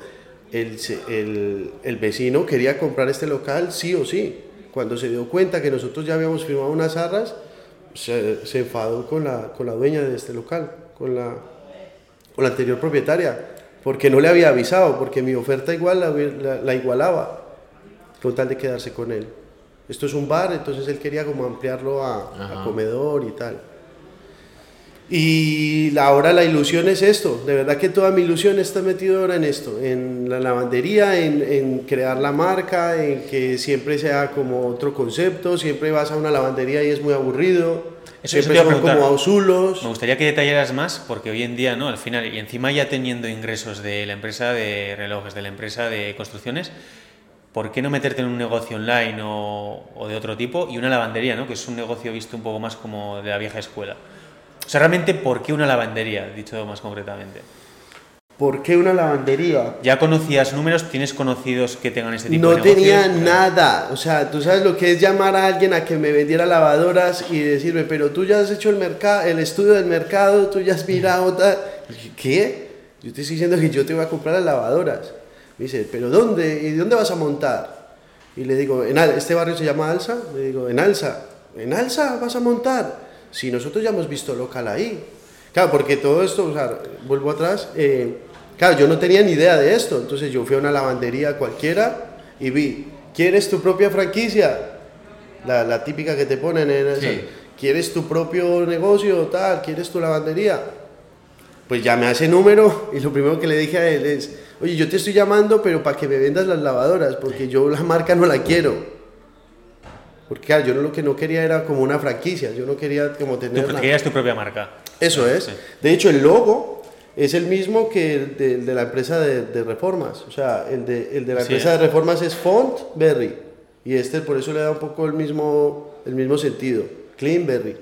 el, el, el vecino quería comprar este local sí o sí. Cuando se dio cuenta que nosotros ya habíamos firmado unas arras, se, se enfadó con la, con la dueña de este local, con la, con la anterior propietaria, porque no le había avisado, porque mi oferta igual la, la- la igualaba, con tal de quedarse con él. Esto es un bar, entonces él quería como ampliarlo a, comedor y tal. Y ahora la ilusión es esto, de verdad que toda mi ilusión está metida ahora en esto, en la lavandería, en, en crear la marca, en que siempre sea como otro concepto, siempre vas a una lavandería y es muy aburrido, Eso- eso siempre a son como ausulos. Me gustaría que detallaras más, porque hoy en día, ¿no? Al final, y encima ya teniendo ingresos de la empresa de relojes, de la empresa de construcciones, ¿por qué no meterte en un negocio online o, o de otro tipo y una lavandería, ¿no? Que es un negocio visto un poco más como de la vieja escuela. O sea, realmente, ¿por qué una lavandería? Dicho más concretamente. ¿Por qué una lavandería? ¿Ya conocías números? ¿Tienes conocidos que tengan este tipo No de negocios? tenía nada, o sea, tú sabes lo que es llamar a alguien a que me vendiera lavadoras y decirme, pero tú ya has hecho el mercado, el estudio del mercado, tú ya has mirado tal. ¿Qué? Yo te estoy diciendo que yo te voy a comprar las lavadoras. Me dice, ¿pero dónde? ¿Y dónde vas a montar? Y le digo, en este barrio se llama Alsa. Le digo, en Alsa. ¿En Alsa vas a montar? Si nosotros ya hemos visto local ahí. Claro, porque todo esto, o sea, vuelvo atrás, eh, claro, yo no tenía ni idea de esto, entonces yo fui a una lavandería cualquiera y vi, ¿quieres tu propia franquicia? La, la típica que te ponen en esa, Sí. ¿quieres tu propio negocio tal? ¿Quieres tu lavandería? Pues llamé a ese número y lo primero que le dije a él es, oye, yo te estoy llamando, pero para que me vendas las lavadoras, porque yo la marca no la quiero. Porque claro, yo lo que no quería era como una franquicia, yo no quería como Tú tener... la- querías tu propia marca. eso es. Sí. De hecho, el logo es el mismo que el de, el de la empresa de, de reformas. O sea, el de, el de la Sí, empresa ¿eh? de reformas es Font Berry. Y este por eso le da un poco el mismo, el mismo sentido. Clean Berry.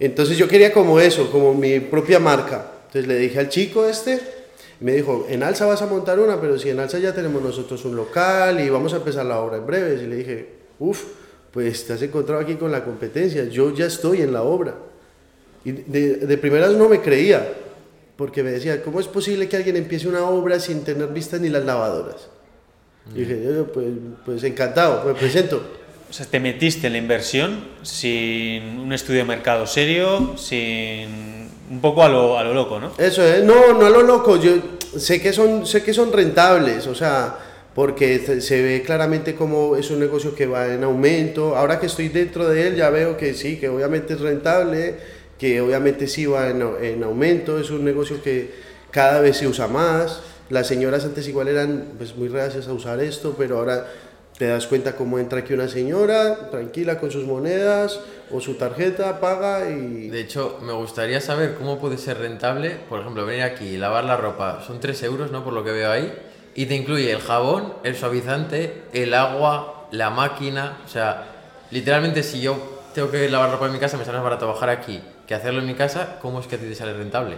Entonces yo quería como eso, como mi propia marca. Entonces le dije al chico este, y me dijo, en Alsa vas a montar una, pero si en Alsa ya tenemos nosotros un local y vamos a empezar la obra en breves. Y le dije, uff, pues te has encontrado aquí con la competencia, yo ya estoy en la obra. Y de, de primeras no me creía, porque me decía, ¿cómo es posible que alguien empiece una obra sin tener vistas ni las lavadoras? Y dije, yo, pues, pues encantado, me presento. O sea, te metiste en la inversión sin un estudio de mercado serio, sin un poco a lo, a lo loco, ¿no? Eso es, no, no a lo loco, yo sé que son, sé que son rentables, o sea, porque se- ve claramente como es un negocio que va en aumento. Ahora que estoy dentro de él ya veo que sí, que obviamente es rentable, que obviamente sí va en, en aumento, es un negocio que cada vez se usa más. Las señoras antes igual eran pues muy reacias a usar esto, pero ahora te das cuenta cómo entra aquí una señora, tranquila con sus monedas o su tarjeta, paga y... De hecho, me gustaría saber cómo puede ser rentable, por ejemplo, venir aquí y lavar la ropa, son 3 euros, ¿no? Por lo que veo ahí, y te incluye el jabón, el suavizante, el agua, la máquina, o sea, literalmente si yo tengo que lavar ropa en mi casa, me sale más barato bajar aquí que hacerlo en mi casa, ¿cómo es que a ti te sale rentable?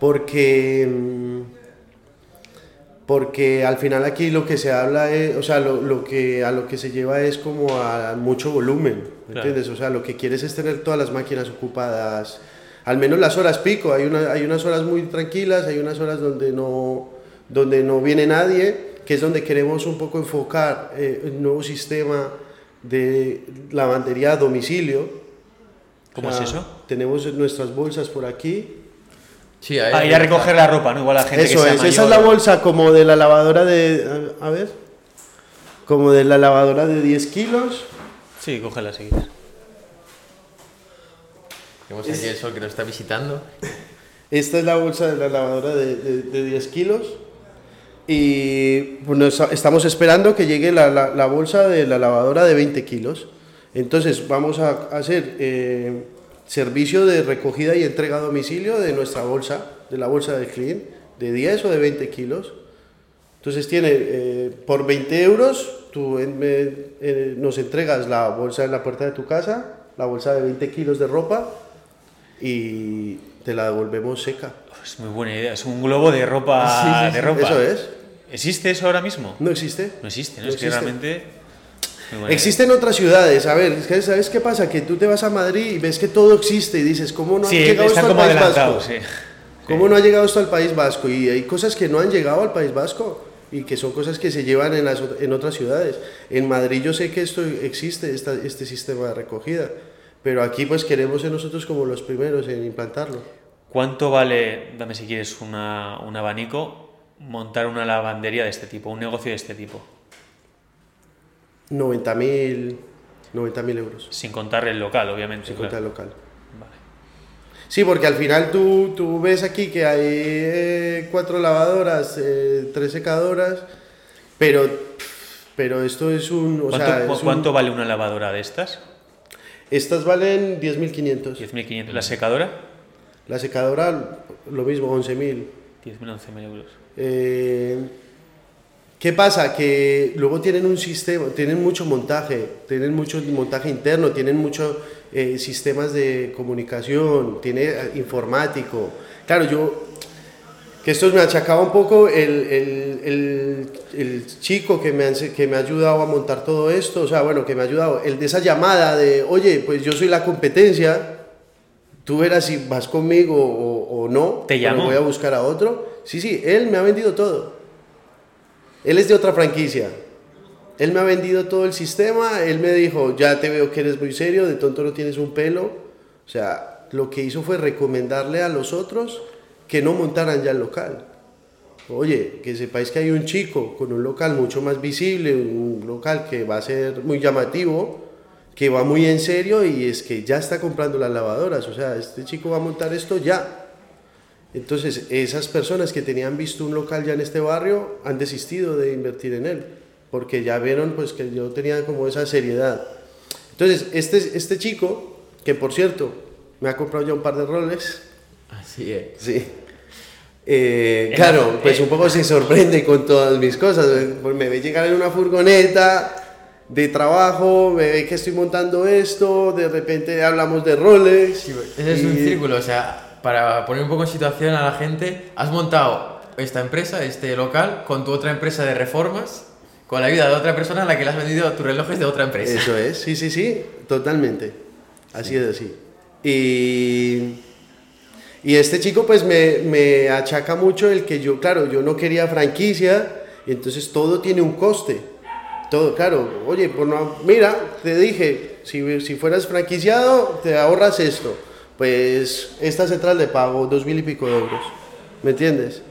porque mm, porque al final aquí lo que se habla es, o sea, lo, lo que a lo que se lleva es como a mucho volumen, ¿me Claro. ¿entiendes? O sea, lo que quieres es tener todas las máquinas ocupadas, al menos las horas pico, hay, una, hay unas horas muy tranquilas, hay unas horas donde no, donde no viene nadie, que es donde queremos un poco enfocar eh, el nuevo sistema de lavandería a domicilio. ¿Cómo O sea, es eso? Tenemos nuestras bolsas por aquí, Sí, ahí Ah, ir a recoger la ropa, ¿no? Igual la gente eso que sea es, mayor. esa es la bolsa como de la lavadora de. A a ver. Como de la lavadora de 10 kilos. Sí, cógela quieres. Tenemos aquí el sol que nos está visitando. Esta es la bolsa de la lavadora de, de- de 10 kilos. Y esta- estamos esperando que llegue la, la- bolsa de la lavadora de 20 kilos. Entonces vamos a hacer eh, servicio de recogida y entrega a domicilio de nuestra bolsa, de la bolsa del cliente, de 10 o de 20 kilos. Entonces tiene, eh, por 20 euros, tú eh, nos entregas la bolsa en la puerta de tu casa, la bolsa de 20 kilos de ropa y te la devolvemos seca. Es muy buena idea. Es un globo de ropa. Sí, sí, de ropa. Eso es. ¿Existe eso ahora mismo? No existe. No existe, ¿no? No es que existe. realmente. muy buena Existe en otras ciudades. A ver, es que ¿sabes qué pasa? Que tú te vas a Madrid y ves que todo existe y dices, ¿cómo no idea. ha llegado esto al País Vasco? sí. ¿Cómo no ha llegado esto al País Vasco? Y hay cosas que no han llegado al País Vasco y que son cosas que se llevan en, las, en otras ciudades. En Madrid yo sé que esto existe, esta- este sistema de recogida, Pero aquí pues queremos ser nosotros como los primeros en implantarlo. ¿Cuánto vale, dame si quieres, una, un abanico, montar una lavandería de este tipo, un negocio de este tipo? 90.000 90.000 euros. Sin contar el local, obviamente. Sin claro. contar el local. Vale. Sí, porque al final tú, tú ves aquí que hay eh, cuatro lavadoras, eh, tres secadoras, pero, pero esto es un... O ¿Cuánto, sea, un- cuánto vale una lavadora de estas? Estas valen 10.500. 10.500. ¿La secadora? La secadora, lo mismo, 11.000. 10.000, 11.000 euros. Eh, ¿Qué pasa? Que luego tienen un sistema, tienen mucho montaje, tienen mucho montaje interno, tienen muchos sistemas de comunicación, tiene eh, informático. Claro, yo, que esto me achacaba un poco el, el- el- el chico que me, que me ha ayudado a montar todo esto, o sea, bueno, que me ha ayudado, el de esa llamada de, oye, pues yo soy la competencia, tú verás si vas conmigo o, o no, ¿Te llamó? voy a buscar a otro. Sí, sí, él me ha vendido todo. Él es de otra franquicia. Él me ha vendido todo el sistema, él me dijo, ya te veo que eres muy serio, de tonto no tienes un pelo. O sea, lo que hizo fue recomendarle a los otros que no montaran ya el local. Oye, que sepáis que hay un chico con un local mucho más visible, un local que va a ser muy llamativo, que va muy en serio y es que ya está comprando las lavadoras. O sea, este chico va a montar esto ya. Entonces, esas personas que tenían visto un local ya en este barrio han desistido de invertir en él, porque ya vieron pues que yo tenía como esa seriedad. Entonces, este, este chico, que por cierto, me ha comprado ya un par de roles, Así es. sí. Eh, claro, pues un poco se sorprende con todas mis cosas. Me ve llegar en una furgoneta de trabajo, me ve que estoy montando esto, de repente hablamos de roles. Ese es un círculo, o sea, para poner un poco en situación a la gente, has montado esta empresa, este local, con tu otra empresa de reformas, con la ayuda de otra persona a la que le has vendido tus relojes de otra empresa. Eso es, sí, sí, sí, totalmente. Así es así. Y, y este chico pues me, me achaca mucho el que yo, claro, yo no quería franquicia, y entonces todo tiene un coste. Todo, claro, oye, pues no, mira, te dije, si, si fueras franquiciado, te ahorras esto. Pues esta central de pago, dos mil y pico de euros. ¿Me entiendes?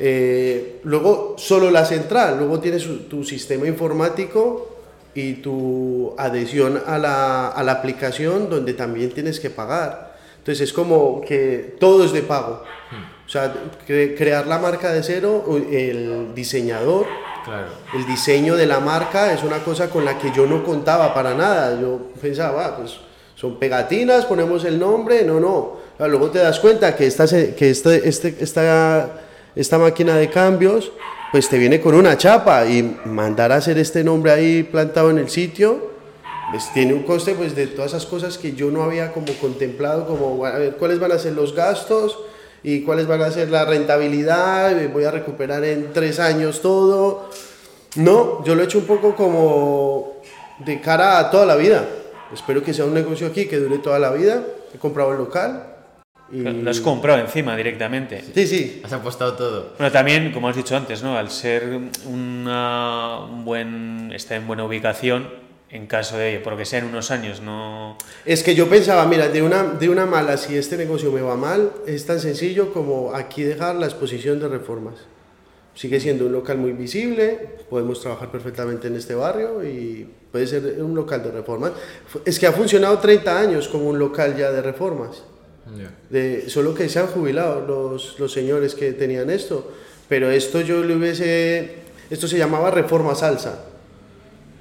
Eh, luego, solo la central, luego tienes tu sistema informático y tu adhesión a la, a la aplicación donde también tienes que pagar. Entonces es como que todo es de pago. O sea, cre- crear la marca de cero, el diseñador, El diseño de la marca es una cosa con la que yo no contaba para nada. Yo pensaba, "Ah, pues son pegatinas, ponemos el nombre, no, no. Claro, luego te das cuenta que, esta, que este, este, esta, esta máquina de cambios, pues te viene con una chapa y mandar a hacer este nombre ahí plantado en el sitio, pues tiene un coste pues de todas esas cosas que yo no había como contemplado, como a ver cuáles van a ser los gastos y cuáles van a ser la rentabilidad, voy a recuperar en tres años todo. No, yo lo he hecho un poco como de cara a toda la vida. Espero que sea un negocio aquí que dure toda la vida. He comprado el local. Y... Lo has comprado encima directamente. Sí, sí. Has apostado todo. Bueno, también, como has dicho antes, ¿no? Al ser una, un buen, está en buena ubicación, en caso de, por lo que sea en unos años, no... Es que yo pensaba, mira, de una, de una mala, si este negocio me va mal, es tan sencillo como aquí dejar la exposición de reformas. Sigue siendo un local muy visible, podemos trabajar perfectamente en este barrio y puede ser un local de reformas. Es que ha funcionado 30 años como un local ya de reformas. De, solo que se han jubilado los, los señores que tenían esto. Pero esto yo le hubiese... Esto se llamaba reforma salsa.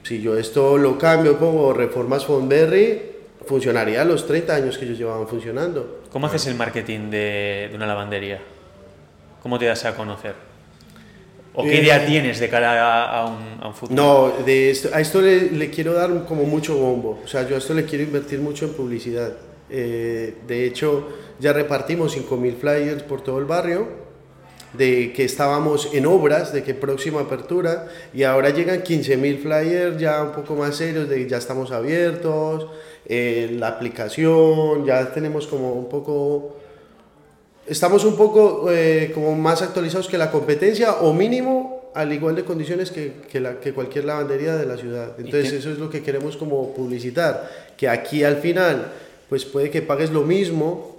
Si yo esto lo cambio como reformas Fonberry, funcionaría a los 30 años que ellos llevaban funcionando. ¿Cómo haces el marketing de, de una lavandería? ¿Cómo te das a conocer? ¿O qué Eh, idea tienes de cara a, a un, a un futuro? No, de esto, a esto le, le quiero dar como mucho bombo. O sea, yo a esto le quiero invertir mucho en publicidad. Eh, de hecho, ya repartimos 5.000 flyers por todo el barrio de que estábamos en obras, de que próxima apertura, y ahora llegan 15.000 flyers ya un poco más serios, de ya estamos abiertos, eh, la aplicación, ya tenemos como un poco, estamos un poco eh, como más actualizados que la competencia, o mínimo al igual de condiciones que, que, la, que cualquier lavandería de la ciudad. Entonces eso es lo que queremos como publicitar, que aquí al final pues puede que pagues lo mismo,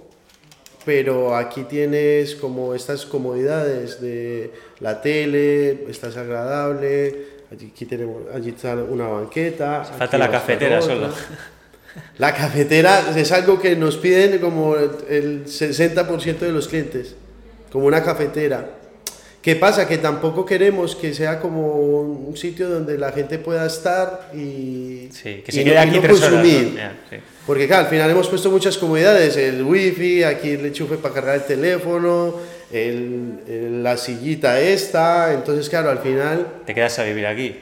pero aquí tienes como estas comodidades de la tele, estás agradable, aquí tenemos, allí está una banqueta. Falta la cafetera solo. La cafetera es algo que nos piden como el 60% de los clientes, como una cafetera. ¿Qué pasa? Que tampoco queremos que sea como un sitio donde la gente pueda estar y, Sí, que y se no- quede y aquí no tres horas. consumir. ¿no? Ya, sí. Porque claro, al final hemos puesto muchas comodidades, el wifi, aquí el enchufe para cargar el teléfono, el- el- la sillita esta, entonces claro, al final Te quedas a vivir aquí.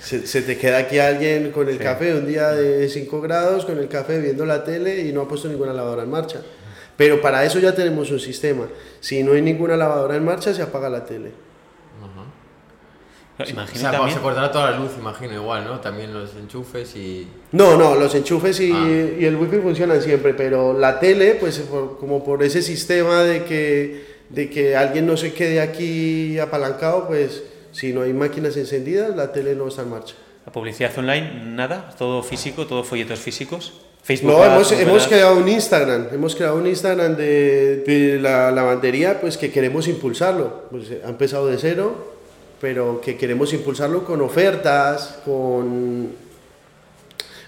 se, se te queda aquí alguien con el Sí. café un día de 5 grados, con el café viendo la tele y no ha puesto ninguna lavadora en marcha. Pero para eso ya tenemos un sistema. Si no hay ninguna lavadora en marcha, se apaga la tele. Imagino sea, también. se cortará toda la luz, imagino, igual, ¿no? También los enchufes y... No, no, los enchufes y, Ah. y el wifi funcionan siempre, pero la tele, pues por- como por ese sistema de que, de que alguien no se quede aquí apalancado, pues si no hay máquinas encendidas, la tele no está en marcha. La publicidad online, nada, todo físico, todo folletos físicos. Facebook. No, hemos, hemos creado un Instagram, hemos creado un Instagram de, de la lavandería, pues que queremos impulsarlo. Pues ha empezado de cero, pero que queremos impulsarlo con ofertas, con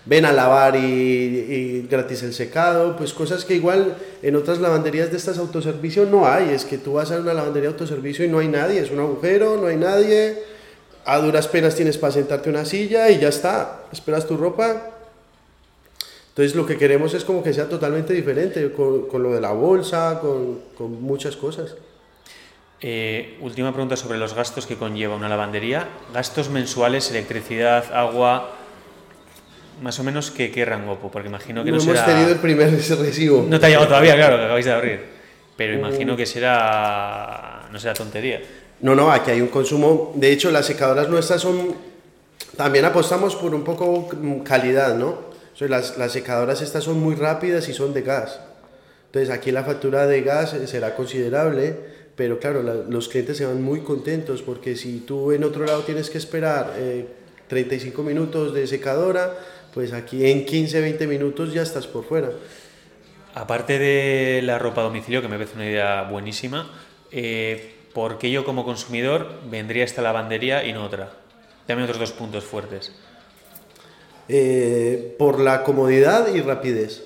ven a lavar y, y gratis el secado, pues cosas que igual en otras lavanderías de estas autoservicio no hay. Es que tú vas a una lavandería autoservicio y no hay nadie, es un agujero, no hay nadie. A duras penas tienes para sentarte en una silla y ya está. Esperas tu ropa, entonces lo que queremos es como que sea totalmente diferente, con, con lo de la bolsa, con, con muchas cosas. Eh, última pregunta sobre los gastos que conlleva una lavandería. Gastos mensuales, electricidad, agua. Más o menos, ¿qué, qué rango? Porque imagino que No, no, hemos será. tenido el primer recibo. No te ha llegado todavía, claro, que acabáis de abrir. Pero imagino que será. No será tontería. No, no, aquí hay un consumo. De hecho, las secadoras nuestras son. También apostamos por un poco mm, calidad, ¿no? Las, las secadoras estas son muy rápidas y son de gas. Entonces, aquí la factura de gas eh, será considerable, pero claro, la- los clientes se van muy contentos porque si tú en otro lado tienes que esperar eh, 35 minutos de secadora, pues aquí en 15, 20 minutos ya estás por fuera. Aparte de la ropa a domicilio, que me parece una idea buenísima, eh, ¿por qué yo como consumidor vendría a esta lavandería y no otra? Dame otros dos puntos fuertes. Eh, por la comodidad y rapidez,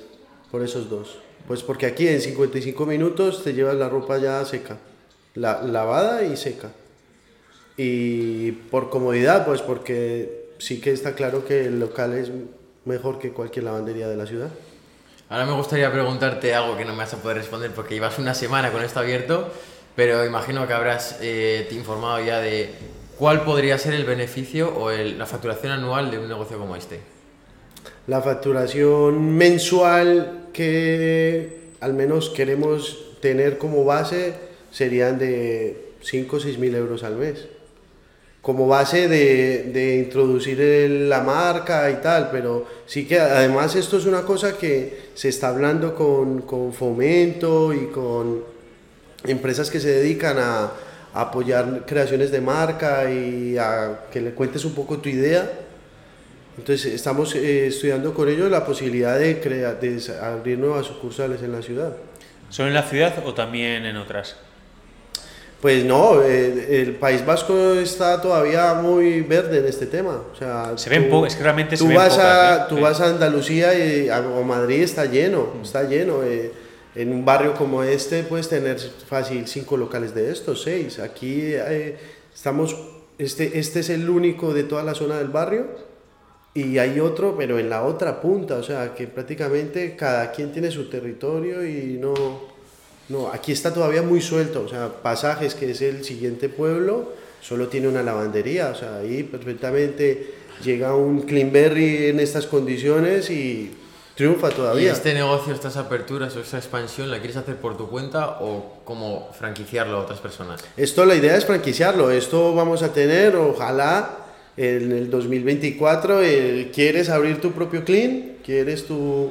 por esos dos. Pues porque aquí en 55 minutos te llevas la ropa ya seca, la, lavada y seca. Y por comodidad, pues porque sí que está claro que el local es mejor que cualquier lavandería de la ciudad. Ahora me gustaría preguntarte algo que no me vas a poder responder porque llevas una semana con esto abierto, pero imagino que habrás eh, te informado ya de cuál podría ser el beneficio o el- la facturación anual de un negocio como este. La facturación mensual que al menos queremos tener como base serían de 5 o 6 mil euros al mes. Como base de, de introducir el- la marca y tal, pero sí que además esto es una cosa que se está hablando con, con fomento y con empresas que se dedican a, a apoyar creaciones de marca y a que le cuentes un poco tu idea. Entonces estamos eh, estudiando con ellos la posibilidad de, crear, de abrir nuevas sucursales en la ciudad. ¿Solo en la ciudad o también en otras? Pues no, eh, el País Vasco está todavía muy verde en este tema. O sea, Se ven po- es que realmente se tú ven vas a, pocas, ¿eh? Tú vas a Andalucía y a, o Madrid está lleno, está lleno. eh, en un barrio como este puedes tener fácil cinco locales de estos, seis. Aquí eh, estamos, este, este es el único de toda la zona del barrio y hay otro, pero en la otra punta, o sea, que prácticamente cada quien tiene su territorio y no, no, aquí está todavía muy suelto, o sea, Pasajes, que es el siguiente pueblo, solo tiene una lavandería, o sea, ahí perfectamente llega un Cleanberry en estas condiciones y triunfa ¿Y todavía. este negocio, estas aperturas o esta expansión, la quieres hacer por tu cuenta o como franquiciarlo a otras personas? Esto la idea es franquiciarlo, esto vamos a tener, ojalá en el 2024, eh, ¿quieres abrir tu propio clean? ¿Quieres tu...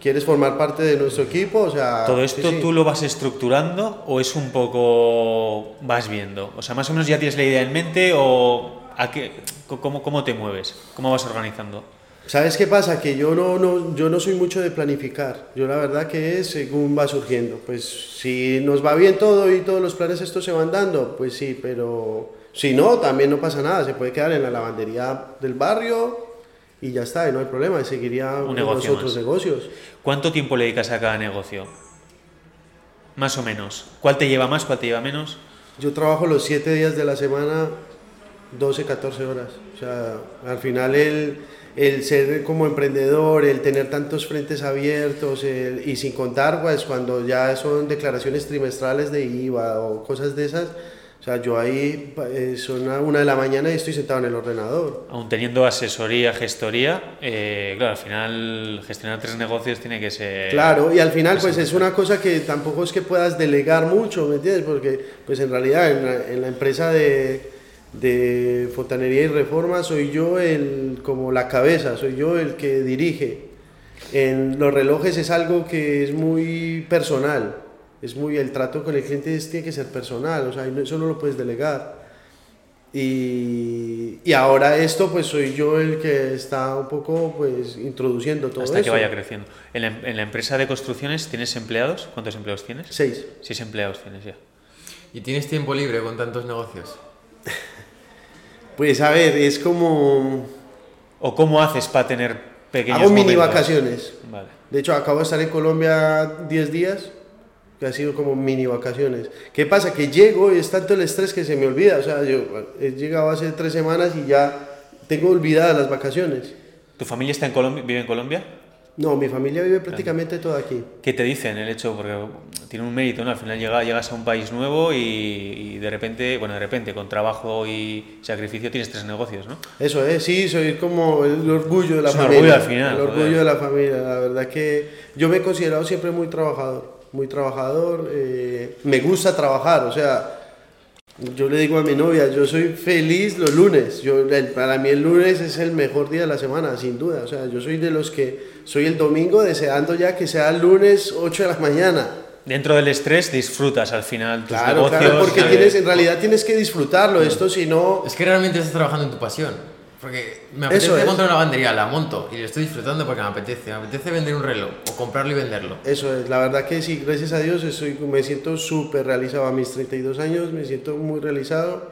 ¿Quieres formar parte de nuestro equipo? O sea, ¿Todo sí, esto sí. tú lo vas estructurando o es un poco vas viendo? O sea, más o menos ya tienes la idea en mente o a qué, cómo, cómo te mueves, cómo vas organizando. ¿Sabes qué pasa? Que yo no, no, yo no soy mucho de planificar. Yo la verdad que es según va surgiendo. Pues si nos va bien todo y todos los planes estos se van dando, pues sí, pero si no, también no pasa nada. Se puede quedar en la lavandería del barrio y ya está, y no hay problema. Y seguiría Un con negocio los otros más. negocios. ¿Cuánto tiempo le dedicas a cada negocio? Más o menos. ¿Cuál te lleva más, cuál te lleva menos? Yo trabajo los 7 días de la semana, 12, 14 horas. O sea, al final el, el ser como emprendedor, el tener tantos frentes abiertos el- y sin contar, pues cuando ya son declaraciones trimestrales de IVA o cosas de esas, o sea, yo ahí eh, son a una de la mañana y estoy sentado en el ordenador. Aún teniendo asesoría, gestoría, eh, claro, al final gestionar tres negocios tiene que ser... Claro, y al final pues es una cosa que tampoco es que puedas delegar mucho, ¿me entiendes? Porque pues en realidad en la, en la empresa de, de fontanería y reforma soy yo el como la cabeza, soy yo el que dirige. En los relojes es algo que es muy personal, es muy el trato con el cliente es- tiene que ser personal, o sea, no- eso no lo puedes delegar. Y, y ahora esto pues soy yo el que está un poco pues introduciendo todo hasta que vaya creciendo. ¿En la, en la empresa de construcciones tienes empleados? ¿Cuántos empleados tienes? Seis. Seis empleados tienes ya. ¿Y tienes tiempo libre con tantos negocios? Pues a ver, es como... ¿O cómo haces para tener pequeños Hago mini momentos? vacaciones. Vale. De hecho, acabo de estar en Colombia 10 días, que ha sido como mini vacaciones. ¿Qué pasa? Que llego y es tanto el estrés que se me olvida. O sea, yo he llegado hace tres semanas y ya tengo olvidadas las vacaciones. ¿Tu familia está en Colombia, vive en Colombia? No, mi familia vive prácticamente toda aquí. ¿Qué te dicen el hecho? Porque tiene un mérito, ¿no? Al final llega- llegas a un país nuevo y, y de repente, bueno, de repente, con trabajo y sacrificio tienes tres negocios, ¿no? Eso es, sí, soy como el orgullo de la Es familia. orgullo al final, El joder. orgullo de la familia. La verdad que yo me he considerado siempre muy trabajador. Muy trabajador. eh, me gusta trabajar. O sea, yo le digo a mi novia, yo soy feliz los lunes. Yo, el- para mí el lunes es el mejor día de la semana, sin duda. O sea, yo soy de los que soy el domingo deseando ya que sea el lunes 8 de la mañana. Dentro del estrés disfrutas al final tus Claro, negocios. claro, porque tienes, en realidad tienes que disfrutarlo. Esto si no... Es que realmente estás trabajando en tu pasión. Porque me Eso apetece es. montar una lavandería, la monto y lo estoy disfrutando porque me apetece. Me apetece vender un reloj o comprarlo y venderlo. Eso es, la verdad que sí, gracias a Dios estoy, me siento súper realizado a mis 32 años, me siento muy realizado.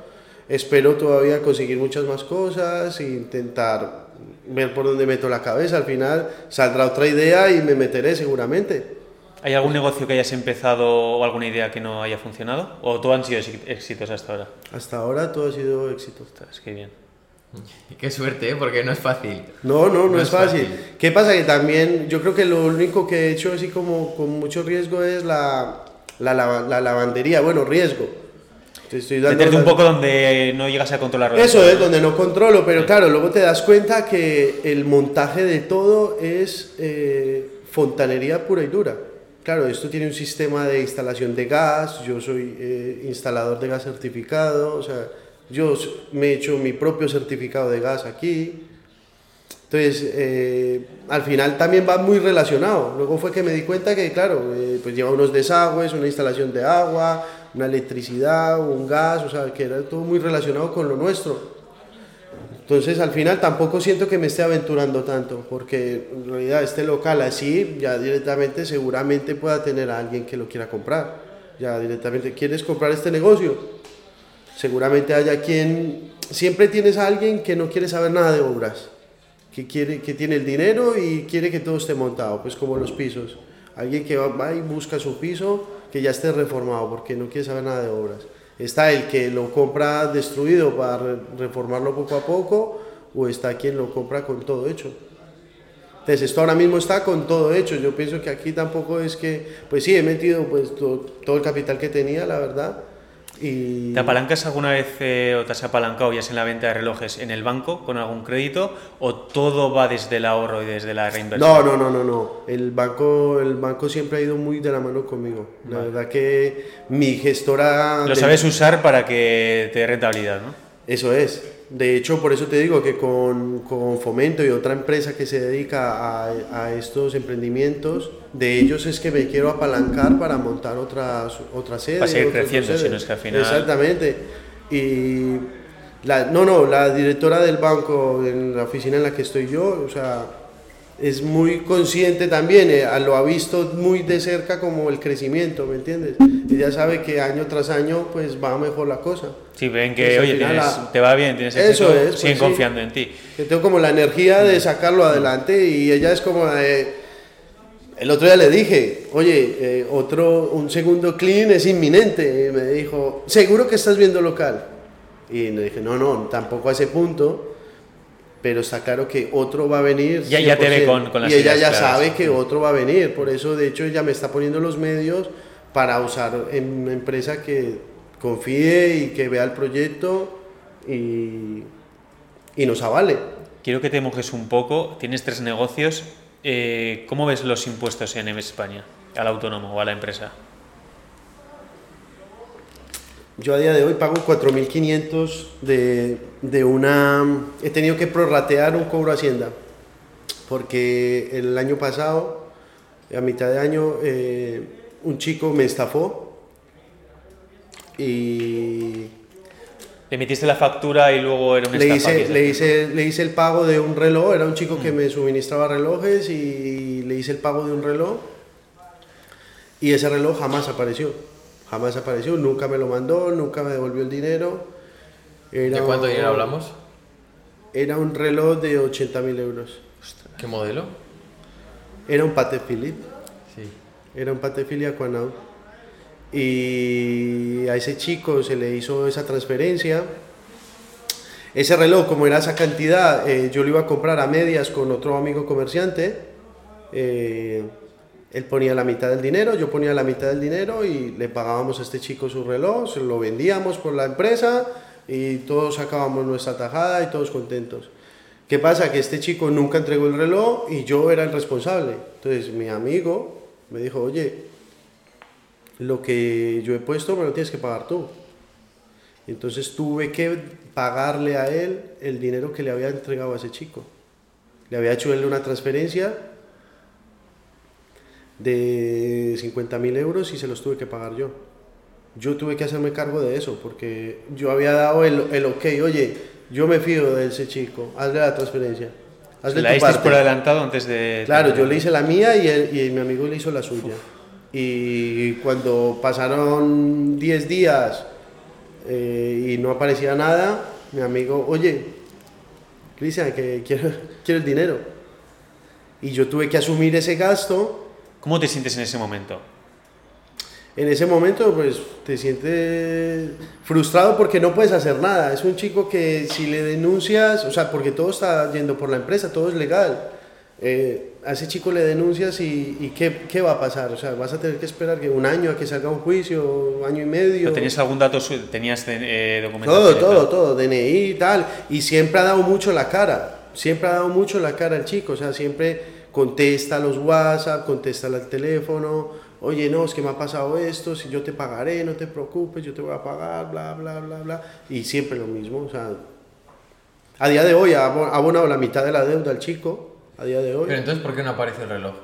Espero todavía conseguir muchas más cosas e intentar ver por dónde meto la cabeza. Al final saldrá otra idea y me meteré seguramente. ¿Hay algún negocio que hayas empezado o alguna idea que no haya funcionado? ¿O todo han sido éxi- éxitos hasta ahora? Hasta ahora todo ha sido éxito. Ostras, qué bien. Qué suerte, ¿eh? porque no es fácil. No, no, no, No es es fácil. fácil. ¿Qué pasa? Que también yo creo que lo único que he hecho así como con mucho riesgo es la, la, lava- la lavandería. Bueno, riesgo. Te estoy dando Meterte un poco donde no llegas a controlarlo. Eso es donde no controlo, pero claro, luego te das cuenta que el montaje de todo es eh, fontanería pura y dura. Claro, esto tiene un sistema de instalación de gas, yo soy eh, instalador de gas certificado, o sea, yo me he hecho mi propio certificado de gas aquí. Entonces, eh, al final también va muy relacionado. Luego fue que me di cuenta que, claro, eh, pues lleva unos desagües, una instalación de agua, una electricidad, un gas, o sea, que era todo muy relacionado con lo nuestro. Entonces, al final tampoco siento que me esté aventurando tanto, porque en realidad este local así, ya directamente seguramente pueda tener a alguien que lo quiera comprar. Ya directamente, ¿quieres comprar este negocio? Seguramente haya quien, siempre tienes alguien que no quiere saber nada de obras, que, quiere, que tiene el dinero y quiere que todo esté montado, pues como los pisos. Alguien que va, y busca su piso que ya esté reformado porque no quiere saber nada de obras. Está el que lo compra destruido para re- reformarlo poco a poco o está quien lo compra con todo hecho. Entonces esto ahora mismo está con todo hecho. Yo pienso que aquí tampoco es que, pues sí, he metido pues to- todo el capital que tenía, la verdad. Y... ¿Te apalancas alguna vez eh, o te has apalancado ya sea en la venta de relojes en el banco con algún crédito o todo va desde el ahorro y desde la reinversión? No, no, no, no, no. El banco, el banco siempre ha ido muy de la mano conmigo. La verdad que mi gestora... Lo del- sabes usar para que te dé rentabilidad, ¿no? Eso es. De hecho, por eso te digo que con, con Fomento y otra empresa que se dedica a, a estos emprendimientos, de ellos es que me quiero apalancar para montar otras otra sede. Para seguir otras creciendo, sedes. si no es que al final- Exactamente. Y La, no, no, la directora del banco en la oficina en la que estoy yo, o sea, es muy consciente también, eh, lo ha visto muy de cerca como el crecimiento, ¿me entiendes? Ella sabe que año tras año pues va mejor la cosa. Sí, ven que, Pues, oye, tienes- la- te va bien, tienes Eso éxito, es, pues, siguen sí. confiando en ti. Que tengo como la energía de sacarlo adelante y ella es como... eh, el otro día le dije, oye, eh, otro, un segundo clean es inminente. Y me dijo, ¿seguro que estás viendo local? Y le dije, no, no, tampoco a ese punto, pero está claro que otro va a venir. Ya- ya te ve 100%. con- con las Y ella ya claras. sabe que otro va a venir, por eso de hecho ella me está poniendo los medios para usar en una empresa que confíe y que vea el proyecto y, y nos avale. Quiero que te mojes un poco, tienes tres negocios, eh, ¿cómo ves los impuestos en España al autónomo o a la empresa? Yo a día de hoy pago 4.500 de, de una... He tenido que prorratear un cobro a Hacienda, porque el año pasado, a mitad de año, eh, un chico me estafó y Le metiste la factura y luego era un le hice, le, hice, le hice el pago de un reloj, era un chico que me suministraba relojes y le hice el pago de un reloj y ese reloj jamás apareció, jamás apareció, nunca me lo mandó, nunca me devolvió el dinero. ¿De cuánto dinero hablamos? Era un reloj de 80.000 euros. ¿Qué modelo? Era un Patek Philippe, Sí. era un Patek Philippe Aquanaut. Y a ese chico se le hizo esa transferencia. Ese reloj, como era esa cantidad, eh, yo lo iba a comprar a medias con otro amigo comerciante. Eh, él ponía la mitad del dinero, yo ponía la mitad del dinero y le pagábamos a este chico su reloj, se lo vendíamos por la empresa y todos sacábamos nuestra tajada y todos contentos. ¿Qué pasa? Que este chico nunca entregó el reloj y yo era el responsable. Entonces mi amigo me dijo, oye, lo que yo he puesto me lo tienes que pagar tú. Entonces tuve que pagarle a él el dinero que le había entregado a ese chico. Le había hecho él una transferencia de 50 mil euros y se los tuve que pagar yo. Yo tuve que hacerme cargo de eso porque yo había dado el, el ok, oye, yo me fío de ese chico, hazle la transferencia. Hazle La tu parte. por adelantado antes de... Claro, yo le hice la mía y, él- y mi amigo le hizo la suya. Y cuando pasaron 10 días eh, y no aparecía nada, mi amigo, oye, Cristian, que quiero, quiero el dinero. Y yo tuve que asumir ese gasto. ¿Cómo te sientes en ese momento? En ese momento, pues te sientes frustrado porque no puedes hacer nada. Es un chico que si le denuncias, o sea, porque todo está yendo por la empresa, todo es legal. Eh, a ese chico le denuncias y, y ¿qué, ¿qué va a pasar? O sea, vas a tener que esperar que un año a que salga un juicio, año y medio. ¿Pero ¿Tenías algún dato? ¿Tenías eh, Todo, todo, todo, DNI y tal. Y siempre ha dado mucho la cara. Siempre ha dado mucho la cara el chico. O sea, siempre contesta los WhatsApp, contesta al teléfono. Oye, no, es que me ha pasado esto. Si yo te pagaré, no te preocupes, yo te voy a pagar, bla, bla, bla, bla. Y siempre lo mismo. O sea, a día de hoy ha abonado la mitad de la deuda al chico. A día de hoy. Pero entonces, ¿por qué no aparece el reloj?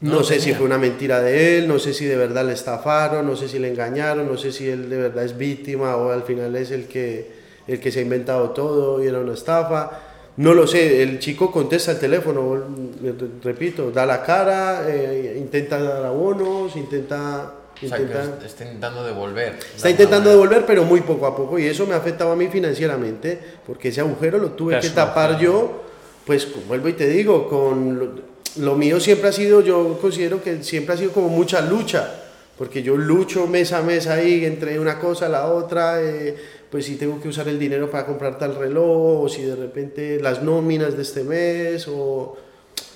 No, No sé si fue una mentira de él, no sé si de verdad le estafaron, no sé si le engañaron, no sé si él de verdad es víctima o al final es el que, el que se ha inventado todo y era una estafa. No lo sé, el chico contesta el teléfono, eh, repito, da la cara, eh, intenta dar abonos, intenta... O sea, que intenta- está intentando devolver. Está intentando devolver, pero muy poco a poco, y eso me ha afectado a mí financieramente, porque ese agujero lo tuve que tapar yo, pues vuelvo y te digo, con lo, lo mío siempre ha sido, yo considero que siempre ha sido como mucha lucha, porque yo lucho mes a mes ahí entre una cosa a la otra, eh, pues si tengo que usar el dinero para comprar tal reloj, o si de repente las nóminas de este mes, o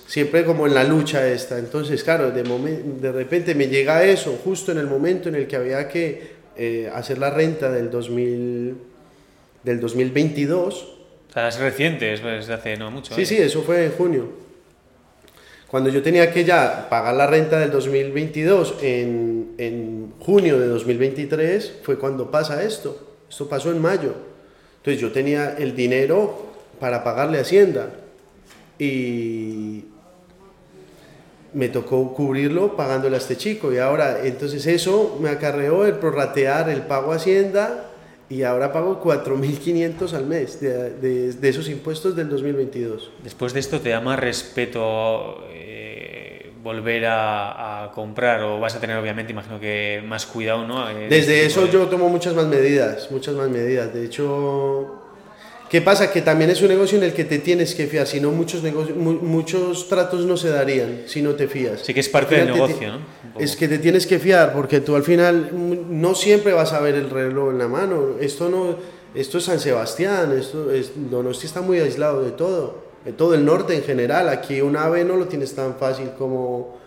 siempre como en la lucha esta. Entonces, claro, de, momen- de repente me llega eso justo en el momento en el que había que eh, hacer la renta del, 2000, del 2022. Sea, es reciente, es desde hace no mucho. Sí, ¿eh? sí, eso fue en junio. Cuando yo tenía que ya pagar la renta del 2022 en, en junio de 2023 fue cuando pasa esto. Esto pasó en mayo. Entonces yo tenía el dinero para pagarle a Hacienda y me tocó cubrirlo pagándole a este chico y ahora entonces eso me acarreó el prorratear el pago a Hacienda y ahora pago 4.500 al mes de, de, de, esos impuestos del 2022. Después de esto, ¿te da más respeto eh, volver a, a, comprar o vas a tener, obviamente, imagino que más cuidado, ¿no? Eh, Desde este eso de... yo tomo muchas más medidas, muchas más medidas. De hecho, ¿qué pasa? Que también es un negocio en el que te tienes que fiar, si no muchos, negocios, mu muchos tratos no se darían si no te fías. Sí que es parte del negocio, ¿no? Es que te tienes que fiar porque tú al final no siempre vas a ver el reloj en la mano. Esto no, esto es San Sebastián, esto es, Donosti está muy aislado de todo, de todo el norte en general. Aquí un ave no lo tienes tan fácil como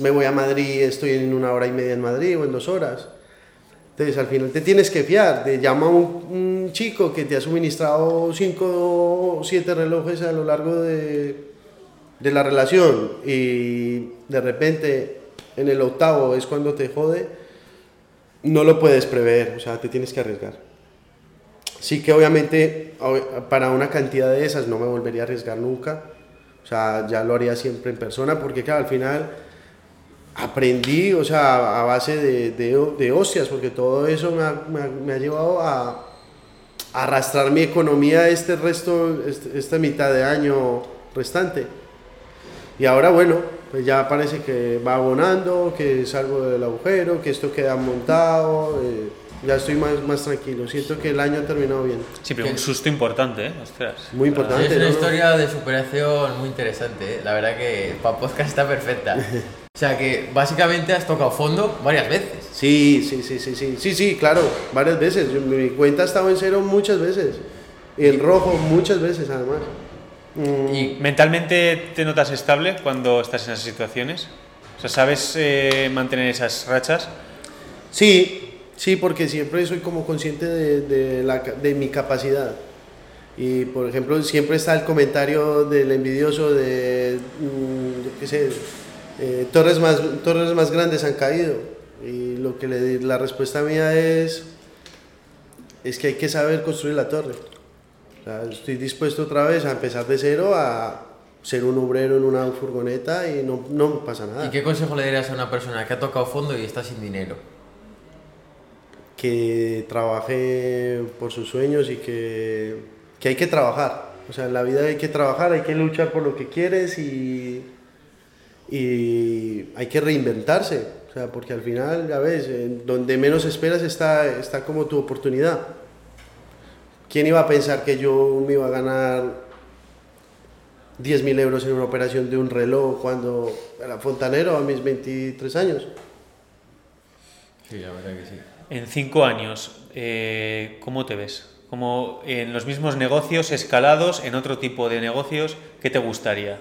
me voy a Madrid, estoy en una hora y media en Madrid o en dos horas. Entonces al final te tienes que fiar, te llama un, un chico que te ha suministrado cinco o siete relojes a lo largo de, de la relación y de repente en el octavo es cuando te jode, no lo puedes prever, o sea, te tienes que arriesgar. Sí que obviamente para una cantidad de esas no me volvería a arriesgar nunca, o sea, ya lo haría siempre en persona, porque claro, al final aprendí, o sea, a base de, de, de hostias, porque todo eso me ha, me ha, me ha llevado a, arrastrar mi economía este resto, este, esta mitad de año restante. Y ahora, bueno, pues ya parece que va abonando, que salgo del agujero, que esto queda montado. Eh, ya estoy más, más tranquilo. Siento que el año ha terminado bien. Sí, pero un susto importante, ¿eh? Ostras. Muy importante. Es una ¿no? historia de superación muy interesante. ¿eh? La verdad que para podcast está perfecta. O sea que básicamente has tocado fondo varias veces. Sí, sí, sí, sí, sí, sí, sí, claro, varias veces. Yo, mi cuenta ha estado en cero muchas veces. Y en rojo muchas veces además. Mm. ¿Y mentalmente te notas estable cuando estás en esas situaciones? O sea, ¿sabes eh, mantener esas rachas? Sí, sí, porque siempre soy como consciente de, de, la, de mi capacidad. Y por ejemplo, siempre está el comentario del envidioso de, mm, qué sé, eh, torres, más, torres más grandes han caído. Y lo que le, la respuesta mía es, es que hay que saber construir la torre. Sea, estoy dispuesto otra vez a empezar de cero a ser un obrero en una furgoneta y no, no pasa nada. ¿Y qué consejo le darías a una persona que ha tocado fondo y está sin dinero? Que trabaje por sus sueños y que, que hay que trabajar. O sea, en la vida hay que trabajar, hay que luchar por lo que quieres y, y hay que reinventarse. O sea, porque al final, ya ves, donde menos esperas está, está como tu oportunidad. ¿Quién iba a pensar que yo me iba a ganar 10.000 euros en una operación de un reloj cuando era fontanero a mis 23 años? Sí, la verdad que sí. En cinco años, eh, ¿cómo te ves? Como en los mismos negocios escalados, en otro tipo de negocios, ¿qué te gustaría?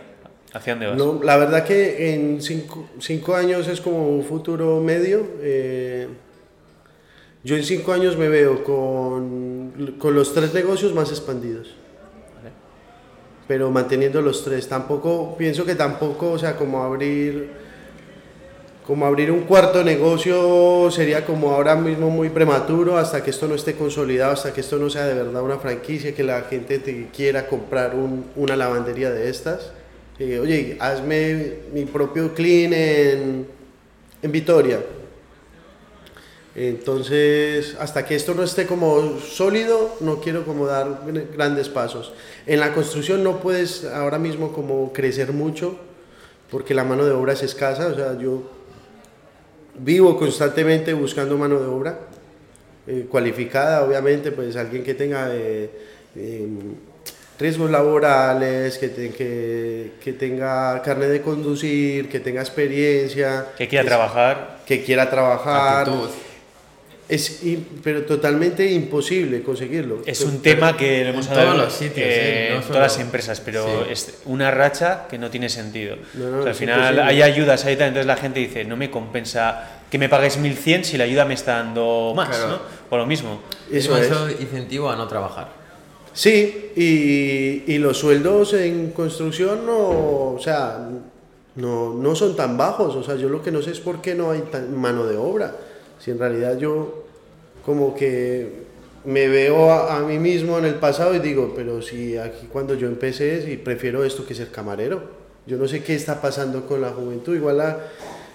¿Hacia dónde vas? No, la verdad que en cinco, cinco años es como un futuro medio. Eh, yo en cinco años me veo con, con los tres negocios más expandidos. Vale. Pero manteniendo los tres. Tampoco, pienso que tampoco, o sea, como abrir como abrir un cuarto negocio sería como ahora mismo muy prematuro hasta que esto no esté consolidado, hasta que esto no sea de verdad una franquicia, que la gente te quiera comprar un, una lavandería de estas. Eh, oye, hazme mi propio clean en, en Vitoria. Entonces, hasta que esto no esté como sólido, no quiero como dar grandes pasos. En la construcción no puedes ahora mismo como crecer mucho porque la mano de obra es escasa, o sea, yo vivo constantemente buscando mano de obra eh, cualificada, obviamente, pues alguien que tenga eh, eh, riesgos laborales, que, te, que, que, tenga carne de conducir, que tenga experiencia. Que quiera que, trabajar. Que quiera trabajar. Actitud. Es pero totalmente imposible conseguirlo. Es un tema que lo hemos en hablado todos los sitios, eh, ¿eh? No en solo- todas las empresas, pero Sí. es una racha que no tiene sentido. No, no, O sea, al final imposible. hay ayudas ahí, entonces la gente dice, no me compensa que me pagues 1100 si la ayuda me está dando más, Claro. ¿no? O lo mismo. Eso es es. incentivo a no trabajar. Sí, y, y los sueldos en construcción no, o sea, no, no son tan bajos. O sea, yo lo que no sé es por qué no hay tan mano de obra. Si en realidad yo como que me veo a, a mí mismo en el pasado y digo, pero si aquí cuando yo empecé, si prefiero esto que ser camarero. Yo no sé qué está pasando con la juventud. Igual la,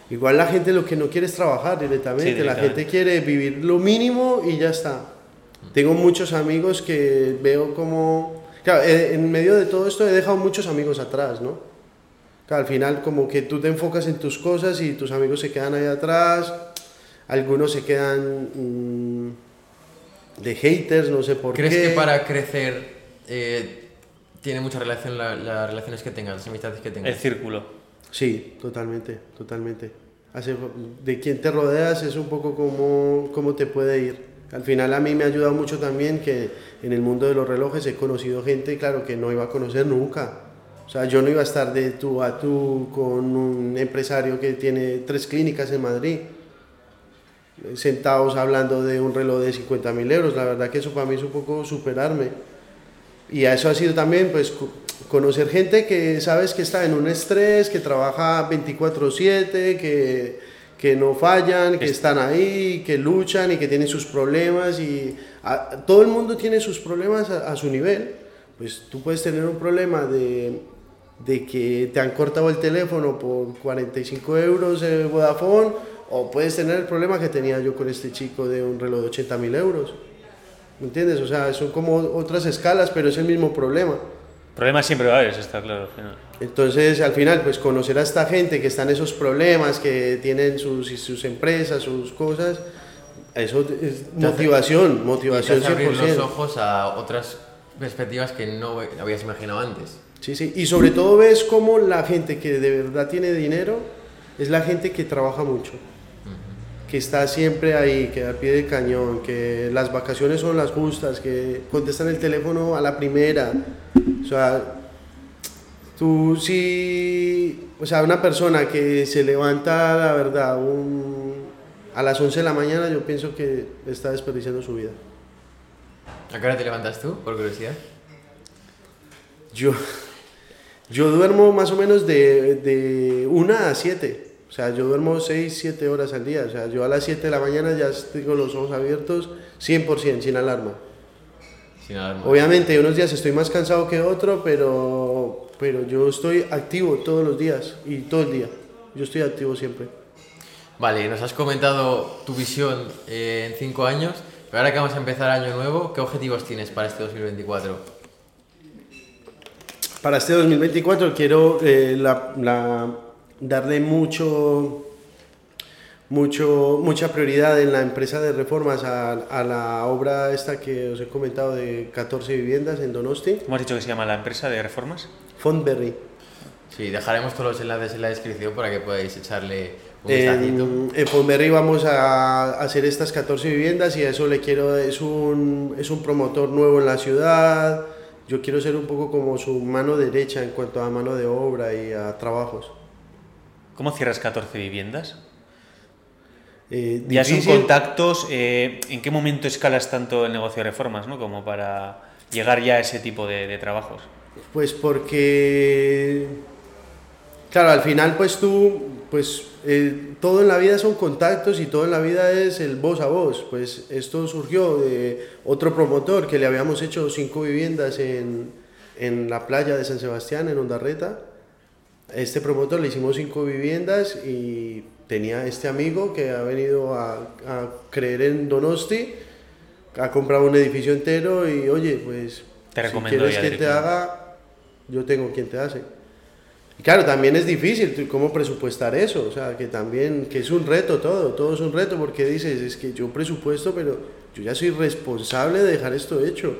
igual la gente lo que no quiere es trabajar directamente. Sí, La gente quiere vivir lo mínimo y ya está. Tengo muchos amigos que veo como... Claro, eh, en medio de todo esto he dejado muchos amigos atrás, ¿no? Claro, al final como que tú te enfocas en tus cosas y tus amigos se quedan ahí atrás, algunos se quedan mm, de haters, no sé por ¿Crees qué. que para crecer eh, tiene mucha relación la- las relaciones que tengas, las amistades que tengas? El círculo. Sí, totalmente, totalmente. Hace- de quién te rodeas es un poco como, cómo te puede ir. Al final a mí me ha ayudado mucho también que en el mundo de los relojes he conocido gente, claro, que no iba a conocer nunca. O sea, yo no iba a estar de tú a tú con un empresario que tiene tres clínicas en Madrid, eh, sentados hablando de un reloj de 50 mil euros. La verdad que eso para mí es un poco superarme. Y a eso ha sido también, pues, co- conocer gente que sabes que está en un estrés, que trabaja 24/7, que, que no fallan, que Es- están ahí, que luchan y que tienen sus problemas. Y a- todo el mundo tiene sus problemas a, a su nivel. Pues tú puedes tener un problema de, de que te han cortado el teléfono por 45 euros de Vodafone, o puedes tener el problema que tenía yo con este chico de un reloj de 80 mil euros. ¿Me entiendes? O sea, son como otras escalas, pero es el mismo problema. Problemas siempre va a haber, eso está claro. al final. Entonces, al final, pues conocer a esta gente que está en esos problemas, que tienen sus, sus empresas, sus cosas, eso es Te hace- motivación, Y te motivación hace abrir los 100%. ojos a otras perspectivas que no habías imaginado antes. Sí, sí. Y sobre todo ves cómo la gente que de verdad tiene dinero es la gente que trabaja mucho. Que está siempre ahí, que al pie del cañón, que las vacaciones son las justas, que contestan el teléfono a la primera. O sea, tú sí. O sea, una persona que se levanta, la verdad, un- a las 11 de la mañana, yo pienso que está desperdiciando su vida. ¿A qué hora te levantas tú, por curiosidad? Yo, yo duermo más o menos de, de 1 a 7. O sea, yo duermo 6, 7 horas al día. O sea, yo a las 7 de la mañana ya tengo los ojos abiertos 100%, sin alarma. Sin alarma. Obviamente, unos días estoy más cansado que otro, pero, pero yo estoy activo todos los días y todo el día. Yo estoy activo siempre. Vale, nos has comentado tu visión eh, en 5 años, pero ahora que vamos a empezar año nuevo, ¿qué objetivos tienes para este 2024? Para este 2024 quiero eh, la- la- darle mucho, mucho, mucha prioridad en la empresa de reformas a, a la obra esta que os he comentado de 14 viviendas en Donosti, ¿Cómo has dicho que se llama la empresa de reformas? Fontberry. Sí, dejaremos todos los enlaces en la descripción para que podáis echarle un vistacito. En, en Fontberry vamos a hacer estas 14 viviendas y a eso le quiero, es un, es un promotor nuevo en la ciudad. Yo quiero ser un poco como su mano derecha en cuanto a mano de obra y a trabajos. ¿Cómo cierras 14 viviendas? Eh, Ya son contactos. eh, ¿En qué momento escalas tanto el negocio de reformas, ¿no? Como para llegar ya a ese tipo de, de trabajos. Pues porque, claro, al final pues tú, pues eh, todo en la vida son contactos y todo en la vida es el voz a voz. Pues esto surgió de otro promotor que le habíamos hecho cinco viviendas en, en la playa de San Sebastián, en Ondarreta. Este promotor le hicimos cinco viviendas y tenía este amigo que ha venido a, a creer en Donosti, ha comprado un edificio entero y oye, pues Te si quieres que te haga, yo tengo quien te hace. Y claro, también es difícil cómo presupuestar eso, o sea, que también, que es un reto todo, todo es un reto porque dices, es que yo presupuesto, pero yo ya soy responsable de dejar esto hecho.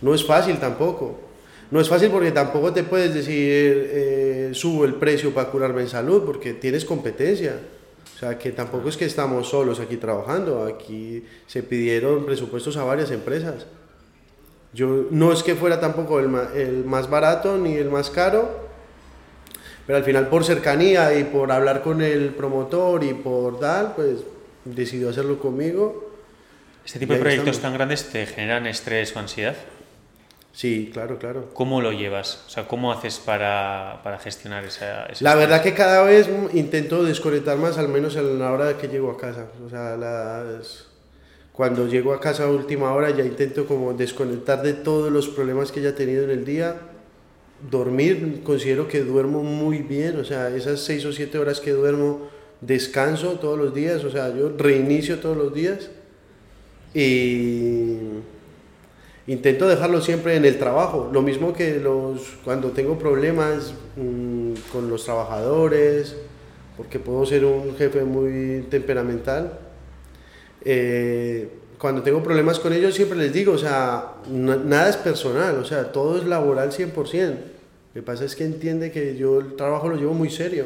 No es fácil tampoco. No es fácil porque tampoco te puedes decir, eh, subo el precio para curarme en salud, porque tienes competencia. O sea, que tampoco es que estamos solos aquí trabajando, aquí se pidieron presupuestos a varias empresas. Yo no es que fuera tampoco el, más barato ni el más caro, pero al final por cercanía y por hablar con el promotor y por tal, pues decidió hacerlo conmigo. ¿Este tipo de proyectos estamos. tan grandes te generan estrés o ansiedad? Sí, claro, claro. ¿Cómo lo llevas? O sea, ¿cómo haces para, para gestionar esa, ese La verdad que cada vez intento desconectar más, al menos a la hora que llego a casa. O sea, las- cuando llego a casa a última hora ya intento como desconectar de todos los problemas que ya he tenido en el día. Dormir, considero que duermo muy bien, o sea, esas seis o siete horas que duermo, descanso todos los días, o sea, yo reinicio todos los días. y intento dejarlo siempre en el trabajo. Lo mismo que los, cuando tengo problemas mm, con los trabajadores, porque puedo ser un jefe muy temperamental. Eh, cuando tengo problemas con ellos siempre les digo, o sea, nada es personal, o sea, todo es laboral 100%. Lo que pasa es que entiende que yo el trabajo lo llevo muy serio.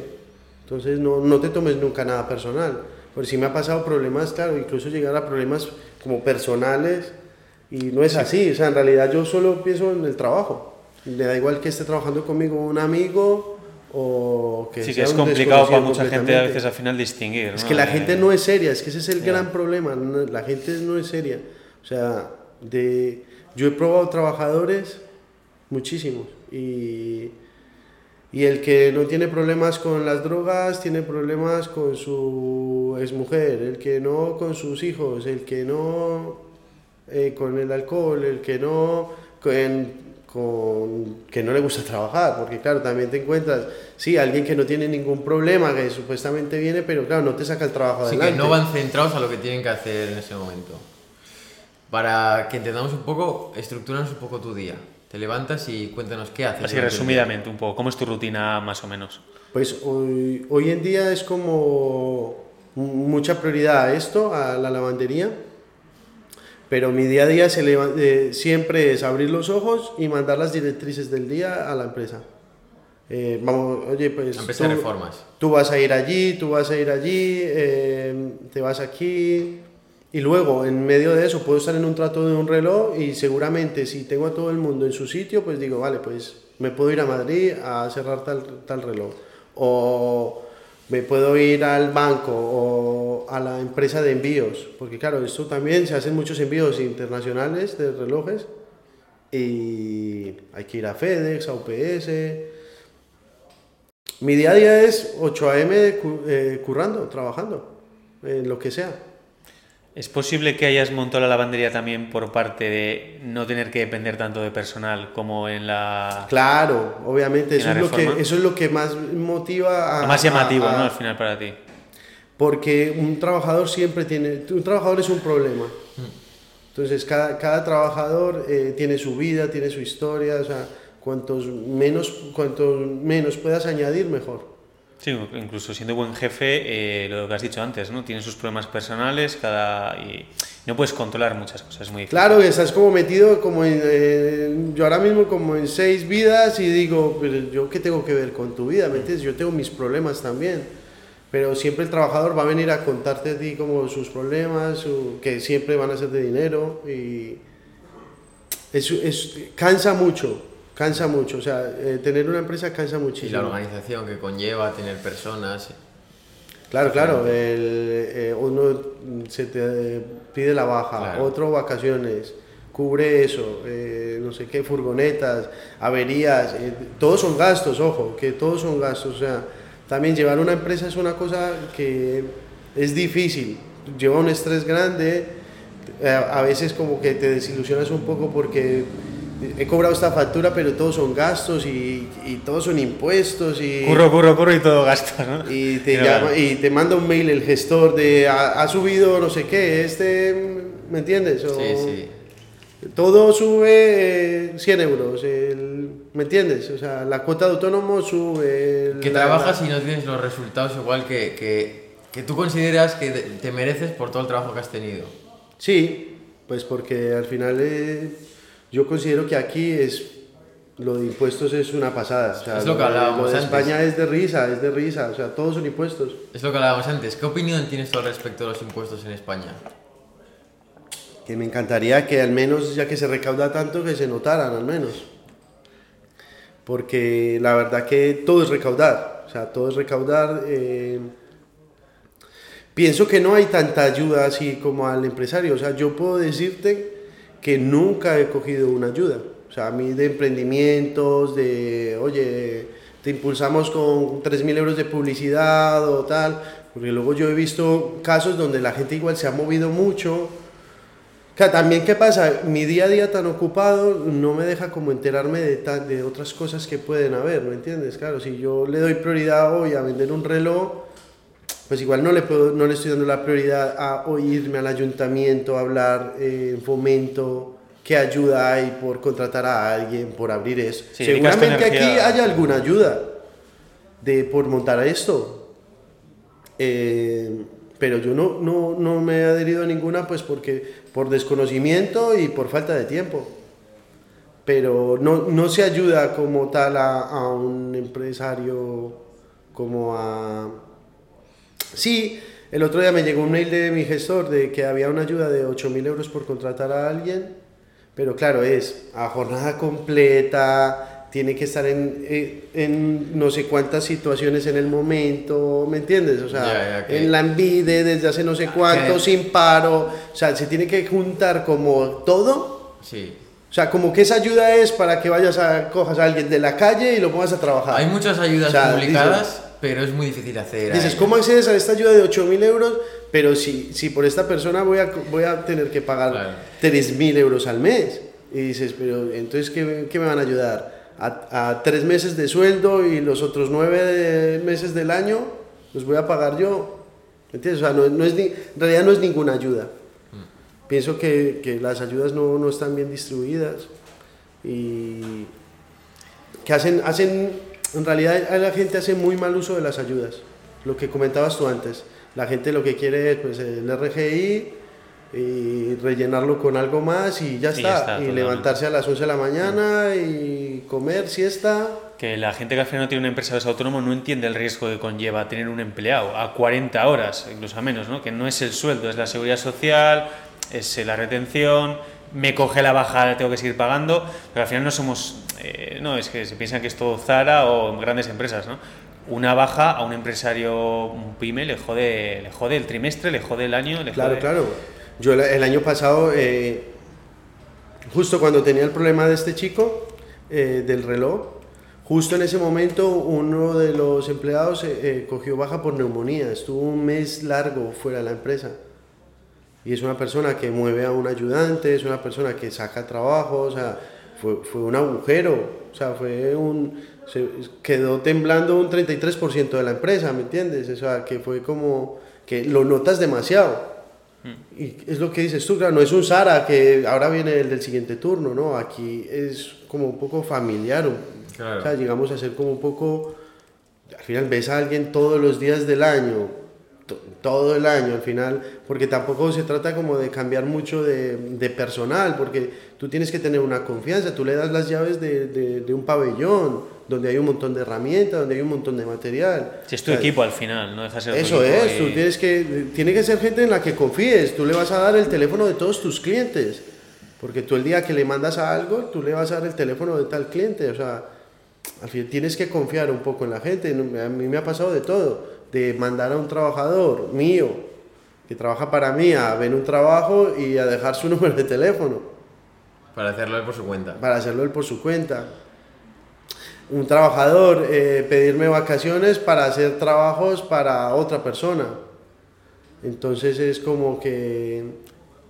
Entonces no, no te tomes nunca nada personal. Porque si me ha pasado problemas, claro, incluso llegar a problemas como personales y no es así. O sea, en realidad yo solo pienso en el trabajo. Me da igual que esté trabajando conmigo un amigo o que sí, que es complicado para mucha gente a veces al final distinguir. Es que la gente no es seria, es que ese es el gran problema. La gente no es seria. O sea, de, yo he probado trabajadores muchísimos y y el que no tiene problemas con las drogas, tiene problemas con su exmujer, el que no con sus hijos, el que no eh, con el alcohol, el que no con, con, que no le gusta trabajar, porque claro, también te encuentras, sí, alguien que no tiene ningún problema, que supuestamente viene, pero claro, no te saca el trabajo adelante. Sí, que no van centrados a lo que tienen que hacer en ese momento. Para que entendamos un poco, estructuranos un poco tu día. Te levantas y cuéntanos qué haces. Así resumidamente un poco, ¿cómo es tu rutina más o menos? Pues hoy, hoy en día es como mucha prioridad a esto, a la lavandería, pero mi día a día se eh, siempre es abrir los ojos y mandar las directrices del día a la empresa. Eh, vamos, oye, pues... Empresa reformas. Tú vas a ir allí, tú vas a ir allí, eh, te vas aquí, y luego, en medio de eso, puedo estar en un trato de un reloj y seguramente si tengo a todo el mundo en su sitio, pues digo, vale, pues me puedo ir a Madrid a cerrar tal, tal reloj. O me puedo ir al banco o a la empresa de envíos, porque claro, esto también se hacen muchos envíos internacionales de relojes y hay que ir a FedEx, a UPS. Mi día a día es 8 a.m. Eh, currando, trabajando, en lo que sea. ¿Es posible que hayas montado la lavandería también por parte de no tener que depender tanto de personal como en la... Claro, obviamente, eso, es lo, que, eso es lo que más motiva a... más llamativo, ¿no? Al final para ti. Porque un trabajador siempre tiene... Un trabajador es un problema. Entonces, cada, cada trabajador eh, tiene su vida, tiene su historia, o sea, cuantos menos, cuantos menos puedas añadir, mejor. Sí, incluso siendo buen jefe, eh, lo que has dicho antes, ¿no? Tiene sus problemas personales, cada y no puedes controlar muchas cosas, muy difícil. Claro, estás como metido como en, yo ahora mismo como en seis vidas y digo, pero yo qué tengo que ver con tu vida, ¿me entiendes? Yo tengo mis problemas también, pero siempre el trabajador va a venir a contarte a ti como sus problemas, que siempre van a ser de dinero y es, es cansa mucho cansa mucho, o sea, eh, tener una empresa cansa muchísimo. Y la organización que conlleva tener personas. Claro, claro, eh, uno se te pide la baja, otro vacaciones, cubre eso, eh, no sé qué, furgonetas, averías, todos son gastos, ojo, que todos son gastos, o sea, también llevar una empresa es una cosa que es difícil, lleva un estrés grande, a veces como que te desilusionas un poco porque he cobrado esta factura, pero todos son gastos y, y todos son impuestos y... Curro, curro, curro y todo gasto, ¿no? Y te, llama, y te manda un mail el gestor de ha, subido no sé qué, este, ¿me entiendes? sí, sí. Todo sube 100 euros, ¿me entiendes? O sea, la cuota de autónomo sube... que trabajas y no tienes los resultados igual que, que, que tú consideras que te mereces por todo el trabajo que has tenido. Sí, pues porque al final... Eh, yo considero que aquí es lo de impuestos es una pasada. es lo que hablábamos de España es de risa, es de risa, o sea, todos son impuestos. Es lo que hablábamos antes. ¿Qué opinión tienes tú al respecto de los impuestos en España? Que me encantaría que al menos, ya que se recauda tanto, que se notaran al menos. Porque la verdad que todo es recaudar, o sea, todo es recaudar. Eh, pienso que no hay tanta ayuda así como al empresario, o sea, yo puedo decirte que nunca he cogido una ayuda. O sea, a mí de emprendimientos, de, oye, te impulsamos con 3.000 euros de publicidad o tal, porque luego yo he visto casos donde la gente igual se ha movido mucho. sea, también, ¿qué pasa? Mi día a día tan ocupado no me deja como enterarme de, de otras cosas que pueden haber, ¿me entiendes? Claro, si yo le doy prioridad hoy a vender un reloj, pues igual no le, puedo, no le estoy dando la prioridad a oírme al ayuntamiento, a hablar eh, en fomento, qué ayuda hay por contratar a alguien, por abrir eso. Sí, Seguramente aquí haya alguna ayuda de, por montar esto. Eh, pero yo no, no, no me he adherido a ninguna pues porque por desconocimiento y por falta de tiempo. Pero no, no se ayuda como tal a, a un empresario como a... Sí, el otro día me llegó un mail de mi gestor de que había una ayuda de 8.000 euros por contratar a alguien, pero claro, es a jornada completa, tiene que estar en, eh, en no sé cuántas situaciones en el momento, ¿me entiendes? O sea, en la envide desde hace no sé cuánto, que- sin paro, o sea, se tiene que juntar como todo. Sí. O sea, como que esa ayuda es para que vayas a cojas a alguien de la calle y lo pongas a trabajar. Hay muchas ayudas O sea, publicadas, pero es muy difícil hacer. Dices, ahí. ¿cómo accedes a esta ayuda de 8.000 euros? Pero si, si por esta persona voy a, voy a tener que pagar Claro. 3.000 euros al mes. Y dices, pero entonces, ¿qué, qué me van a ayudar? A, a tres meses de sueldo y los otros nueve de- meses del año los voy a pagar yo. ¿Entiendes? O sea, no, no es ni- en realidad no es ninguna ayuda. Pienso que, que las ayudas no, no están bien distribuidas y que hacen, hacen, en realidad la gente hace muy mal uso de las ayudas, lo que comentabas tú antes. La gente lo que quiere es pues, el RGI y rellenarlo con algo más y ya Y está. ya está, y levantarse a las 11 de la mañana y comer, siesta. Que la gente que al final no tiene una empresa es autónomo no entiende el riesgo que conlleva tener un empleado a 40 horas, incluso a menos, ¿no? Que no es el sueldo, es la seguridad social, es la retención, me coge la baja, tengo que seguir pagando, pero al final no somos, eh, no, es que se piensan que es todo Zara o grandes empresas, ¿no? Una baja a un empresario, un pyme, le jode, le jode el trimestre, le jode el año, le Claro, jode... claro. Yo el, el año pasado, eh, justo cuando tenía el problema de este chico, eh, del reloj, justo en ese momento uno de los empleados cogió baja por neumonía, estuvo un mes largo fuera de la empresa. Y es una persona que mueve a un ayudante, es una persona que saca trabajo, o sea, fue, fue un agujero, o sea, fue un... Se quedó temblando un 33% de la empresa, ¿me entiendes? O sea, que fue como que lo notas demasiado. Y es lo que dices tú, claro, no es un Sara que ahora viene el del siguiente turno, ¿no? Aquí es como un poco familiar, Claro. o sea, llegamos a ser como un poco, al final ves a alguien todos los días del año, todo el año al final, porque tampoco se trata como de cambiar mucho de, de personal, porque tú tienes que tener una confianza, tú le das las llaves de, de- de un pabellón, donde hay un montón de herramientas, donde hay un montón de material. Si es tu O sea, equipo al final, no ser eso es, tú tienes que, tiene que ser gente en la que confíes, tú le vas a dar el teléfono de todos tus clientes, porque tú el día que le mandas a algo, tú le vas a dar el teléfono de tal cliente, o sea, al fin tienes que confiar un poco en la gente, a mí me ha pasado de todo, de mandar a un trabajador mío, que trabaja para mí, a ver un trabajo y a dejar su número de teléfono, Para hacerlo él por su cuenta. para hacerlo él por su cuenta. Un trabajador eh, pedirme vacaciones para hacer trabajos para otra persona. Entonces es como que...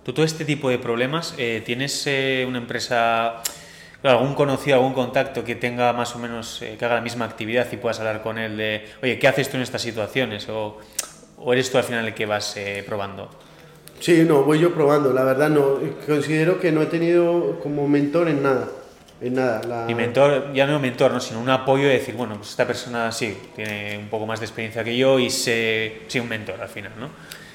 Tú todo este tipo de problemas, eh, ¿tienes eh, una empresa, algún conocido, algún contacto que tenga más o menos, eh, que haga la misma actividad y puedas hablar con él de, oye, ¿qué haces tú en estas situaciones? O, o eres tú al final el que vas eh, probando? Sí, no, voy yo probando, la verdad no. Considero que no he tenido como mentor en nada. En nada. La... Mentor, ya no mentor, ¿no? sino un apoyo de decir, bueno, pues esta persona sí, tiene un poco más de experiencia que yo y sé, sí, un mentor al final, ¿no?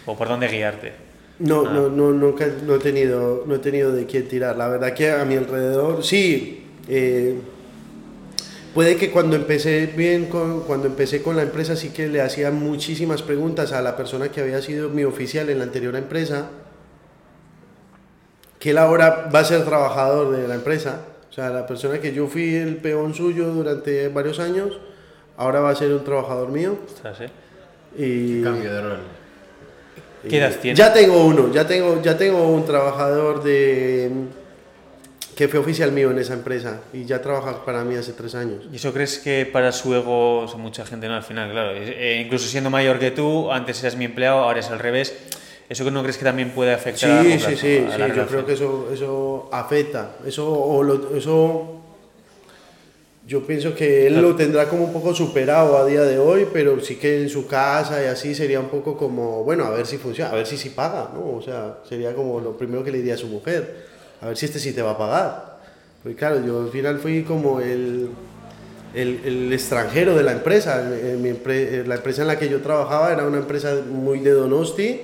O por dónde guiarte. No, Ah. no, no, nunca, no he tenido, no he tenido de quién tirar. La verdad que a mi alrededor, sí. eh, puede que cuando empecé bien, con, cuando empecé con la empresa, sí que le hacía muchísimas preguntas a la persona que había sido mi oficial en la anterior empresa, que él ahora va a ser trabajador de la empresa. O sea, la persona que yo fui el peón suyo durante varios años, ahora va a ser un trabajador mío. ¿eh? Y, Cambio de rol. ¿Qué edad tienes? Ya tengo uno, ya tengo, ya tengo un trabajador de que fue oficial mío en esa empresa y ya trabaja para mí hace tres años. ¿Y eso crees que para su ego, o sea, mucha gente no al final, claro, eh, incluso siendo mayor que tú, antes eras mi empleado, ahora es al revés, ¿eso no crees que también puede afectar a Sí, sí, plazo, sí, a sí, la yo creo que eso, eso afecta, eso, o lo- eso yo pienso que él lo tendrá como un poco superado a día de hoy, pero sí que en su casa y así sería un poco como, bueno, a ver si funciona, a ver si sí paga, ¿no? O sea, sería como lo primero que le diría a su mujer, a ver si este sí te va a pagar. Porque claro, yo al final fui como el, el, el extranjero de la empresa. En mi empre- la empresa en la que yo trabajaba era una empresa muy de Donosti,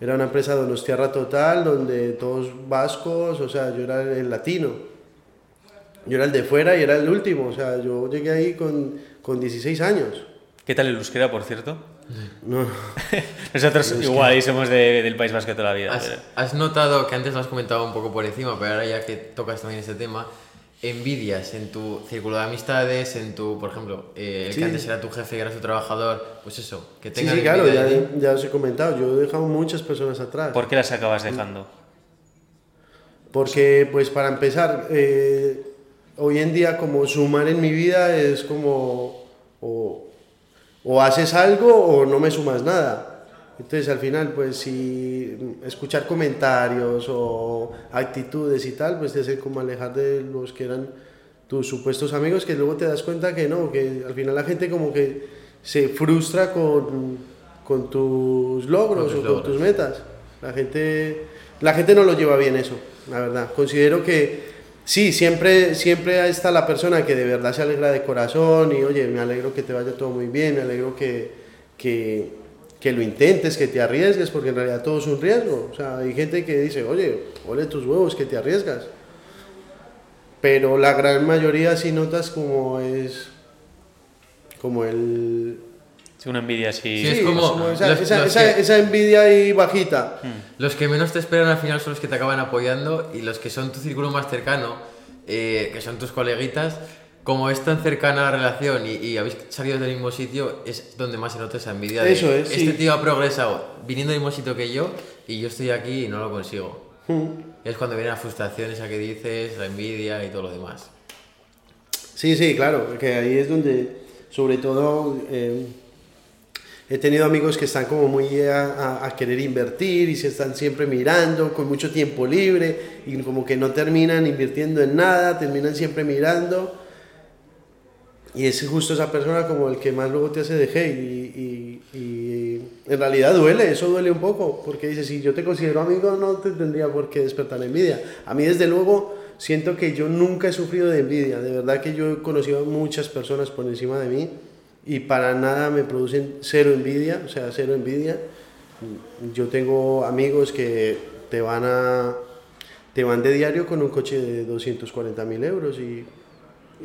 era una empresa donostiarra total, donde todos vascos, o sea, yo era el latino. Yo era el de fuera y era el último, o sea, yo llegué ahí con, con 16 años. ¿Qué tal el euskera, por cierto? No, Nosotros igual ahí somos de- del País Vasco toda la vida. ¿Has, pero- has notado que antes lo has comentado un poco por encima, pero ahora ya que tocas también este tema, envidias en tu círculo de amistades, en tu, por ejemplo, eh, el Sí. que antes era tu jefe y era tu trabajador, pues eso, que sí, tengan sí, claro, de ya os he comentado, yo he dejado muchas personas atrás. ¿Por qué las acabas dejando? Porque, pues para empezar, eh, hoy en día como sumar en mi vida es como o, o haces algo o no me sumas nada. Entonces al final, pues si escuchar comentarios o actitudes y tal, pues te hace como alejar de los que eran tus supuestos amigos, que luego te das cuenta que no, que al final la gente como que se frustra con, con tus logros Con tus o con tus metas. La gente, la gente no lo lleva bien eso, la verdad. Considero que sí, siempre, siempre está la persona que de verdad se alegra de corazón y oye, me alegro que te vaya todo muy bien, me alegro que, que, que lo intentes, que te arriesgues, porque en realidad todo es un riesgo. O sea, hay gente que dice, oye, ole tus huevos, que te arriesgas. Pero la gran mayoría sí notas como es como el, una envidia así. Sí, es como esa, los- esa- los esa- que- esa envidia ahí bajita. Los que menos te esperan al final son los que te acaban apoyando y los que son tu círculo más cercano, eh, que son tus coleguitas, como es tan cercana la relación y, y habéis salido del mismo sitio, es donde más se nota esa envidia. de, Eso es, Este sí. tío ha progresado viniendo del mismo sitio que yo y yo estoy aquí y no lo consigo. Mm. Es cuando viene la frustración esa que dices, la envidia y todo lo demás. Sí, sí, claro, que ahí es donde, sobre todo, eh, he tenido amigos que están como muy a, a- a querer invertir y se están siempre mirando, con mucho tiempo libre y como que no terminan invirtiendo en nada, terminan siempre mirando. Y es justo esa persona como el que más luego te hace de hate y, y- y en realidad duele, eso duele un poco, porque dices, si yo te considero amigo no te tendría por qué despertar envidia. A mí desde luego siento que yo nunca he sufrido de envidia, de verdad que yo he conocido a muchas personas por encima de mí y para nada me producen cero envidia, o sea, cero envidia. Yo tengo amigos que te van a te van de diario con un coche de 240 mil euros y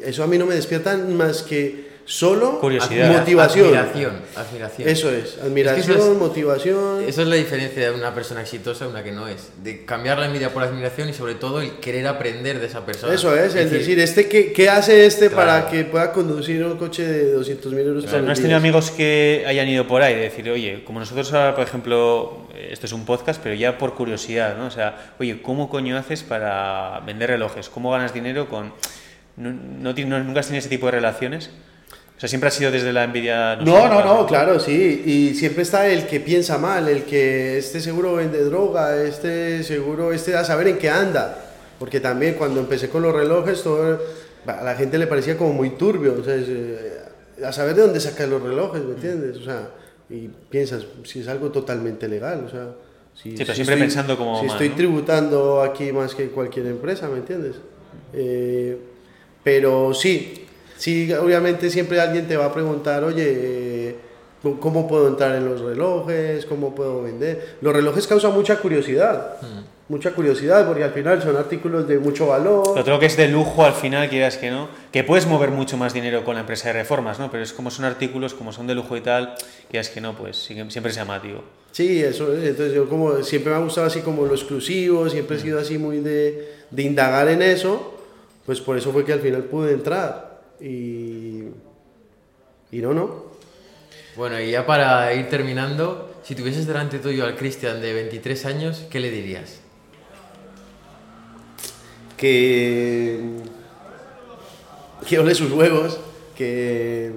eso a mí no me despierta más que solo Curiosidad. Motivación. Admiración, admiración. Eso es, admiración, Es que eso es- motivación. Eso es la diferencia de una persona exitosa y una que no es. De cambiar la envidia por admiración y sobre todo el querer aprender de esa persona. Eso es, el decir, este ¿qué, qué hace este Claro. para que pueda conducir un coche de 200 mil euros? O sea, ¿No has tenido amigos que hayan ido por ahí? De decir, oye, como nosotros ahora, por ejemplo, eh, esto es un podcast, pero ya por curiosidad, ¿no? O sea, oye, ¿cómo coño haces para vender relojes? ¿Cómo ganas dinero con...? ¿No, no ti- no- ¿Nunca has tenido ese tipo de relaciones? O sea, siempre ha sido desde la envidia... No, no, para- no, claro, sí. Y siempre está el que piensa mal, el que este seguro vende droga, este seguro, este a saber en qué anda. Porque también cuando empecé con los relojes, todo, a la gente le parecía como muy turbio. O sea, eh, a saber de dónde sacas los relojes, ¿me entiendes? O sea, y piensas, si es algo totalmente legal, o sea... Si, Sí, pero siempre pensando como Si mal, estoy ¿no? tributando aquí más que cualquier empresa, ¿me entiendes? Eh, pero sí, sí, obviamente siempre alguien te va a preguntar, oye, eh, ¿cómo puedo entrar en los relojes? ¿Cómo puedo vender? Los relojes causan mucha curiosidad, mucha curiosidad, porque al final son artículos de mucho valor. Otro que es de lujo al final, quieras que no, que puedes mover mucho más dinero con la empresa de reformas, ¿no? Pero es como son artículos, como son de lujo y tal, quieras que no, pues siempre es llamativo. Sí, eso es. Entonces yo como siempre me ha gustado así como lo exclusivo, siempre he sido así muy de, de indagar en eso, pues por eso fue que al final pude entrar. Y, y no, no. Bueno, y ya para ir terminando, si tuvieses delante tuyo al Cristian de 23 años, ¿qué le dirías? que que ole sus huevos, que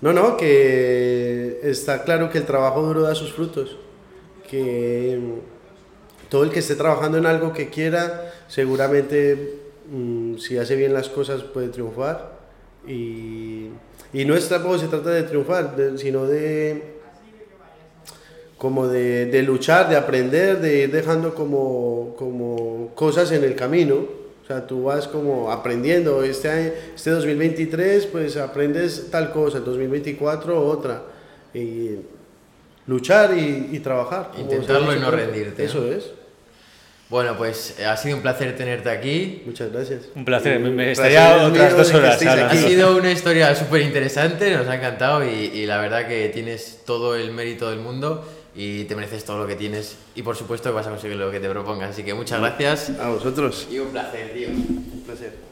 no, no, que está claro que el trabajo duro da sus frutos, que todo el que esté trabajando en algo que quiera seguramente mm, si hace bien las cosas puede triunfar y, y no es tampoco se trata de triunfar, de- sino de como de, de luchar, de aprender, de ir dejando como, como cosas en el camino. O sea, tú vas como aprendiendo. Este, año, este 2023, pues aprendes tal cosa, el 2024 otra. Y luchar y, y trabajar. Intentarlo y no rendirte, Eso es. Bueno, pues eh, ha sido un placer tenerte aquí. Muchas gracias. Un placer, me- me estaría otras dos horas. Ha sido una historia súper interesante, nos ha encantado y, y la verdad que tienes todo el mérito del mundo y te mereces todo lo que tienes y por supuesto que vas a conseguir lo que te propongas. Así que muchas gracias A vosotros. y un placer, tío. Un placer.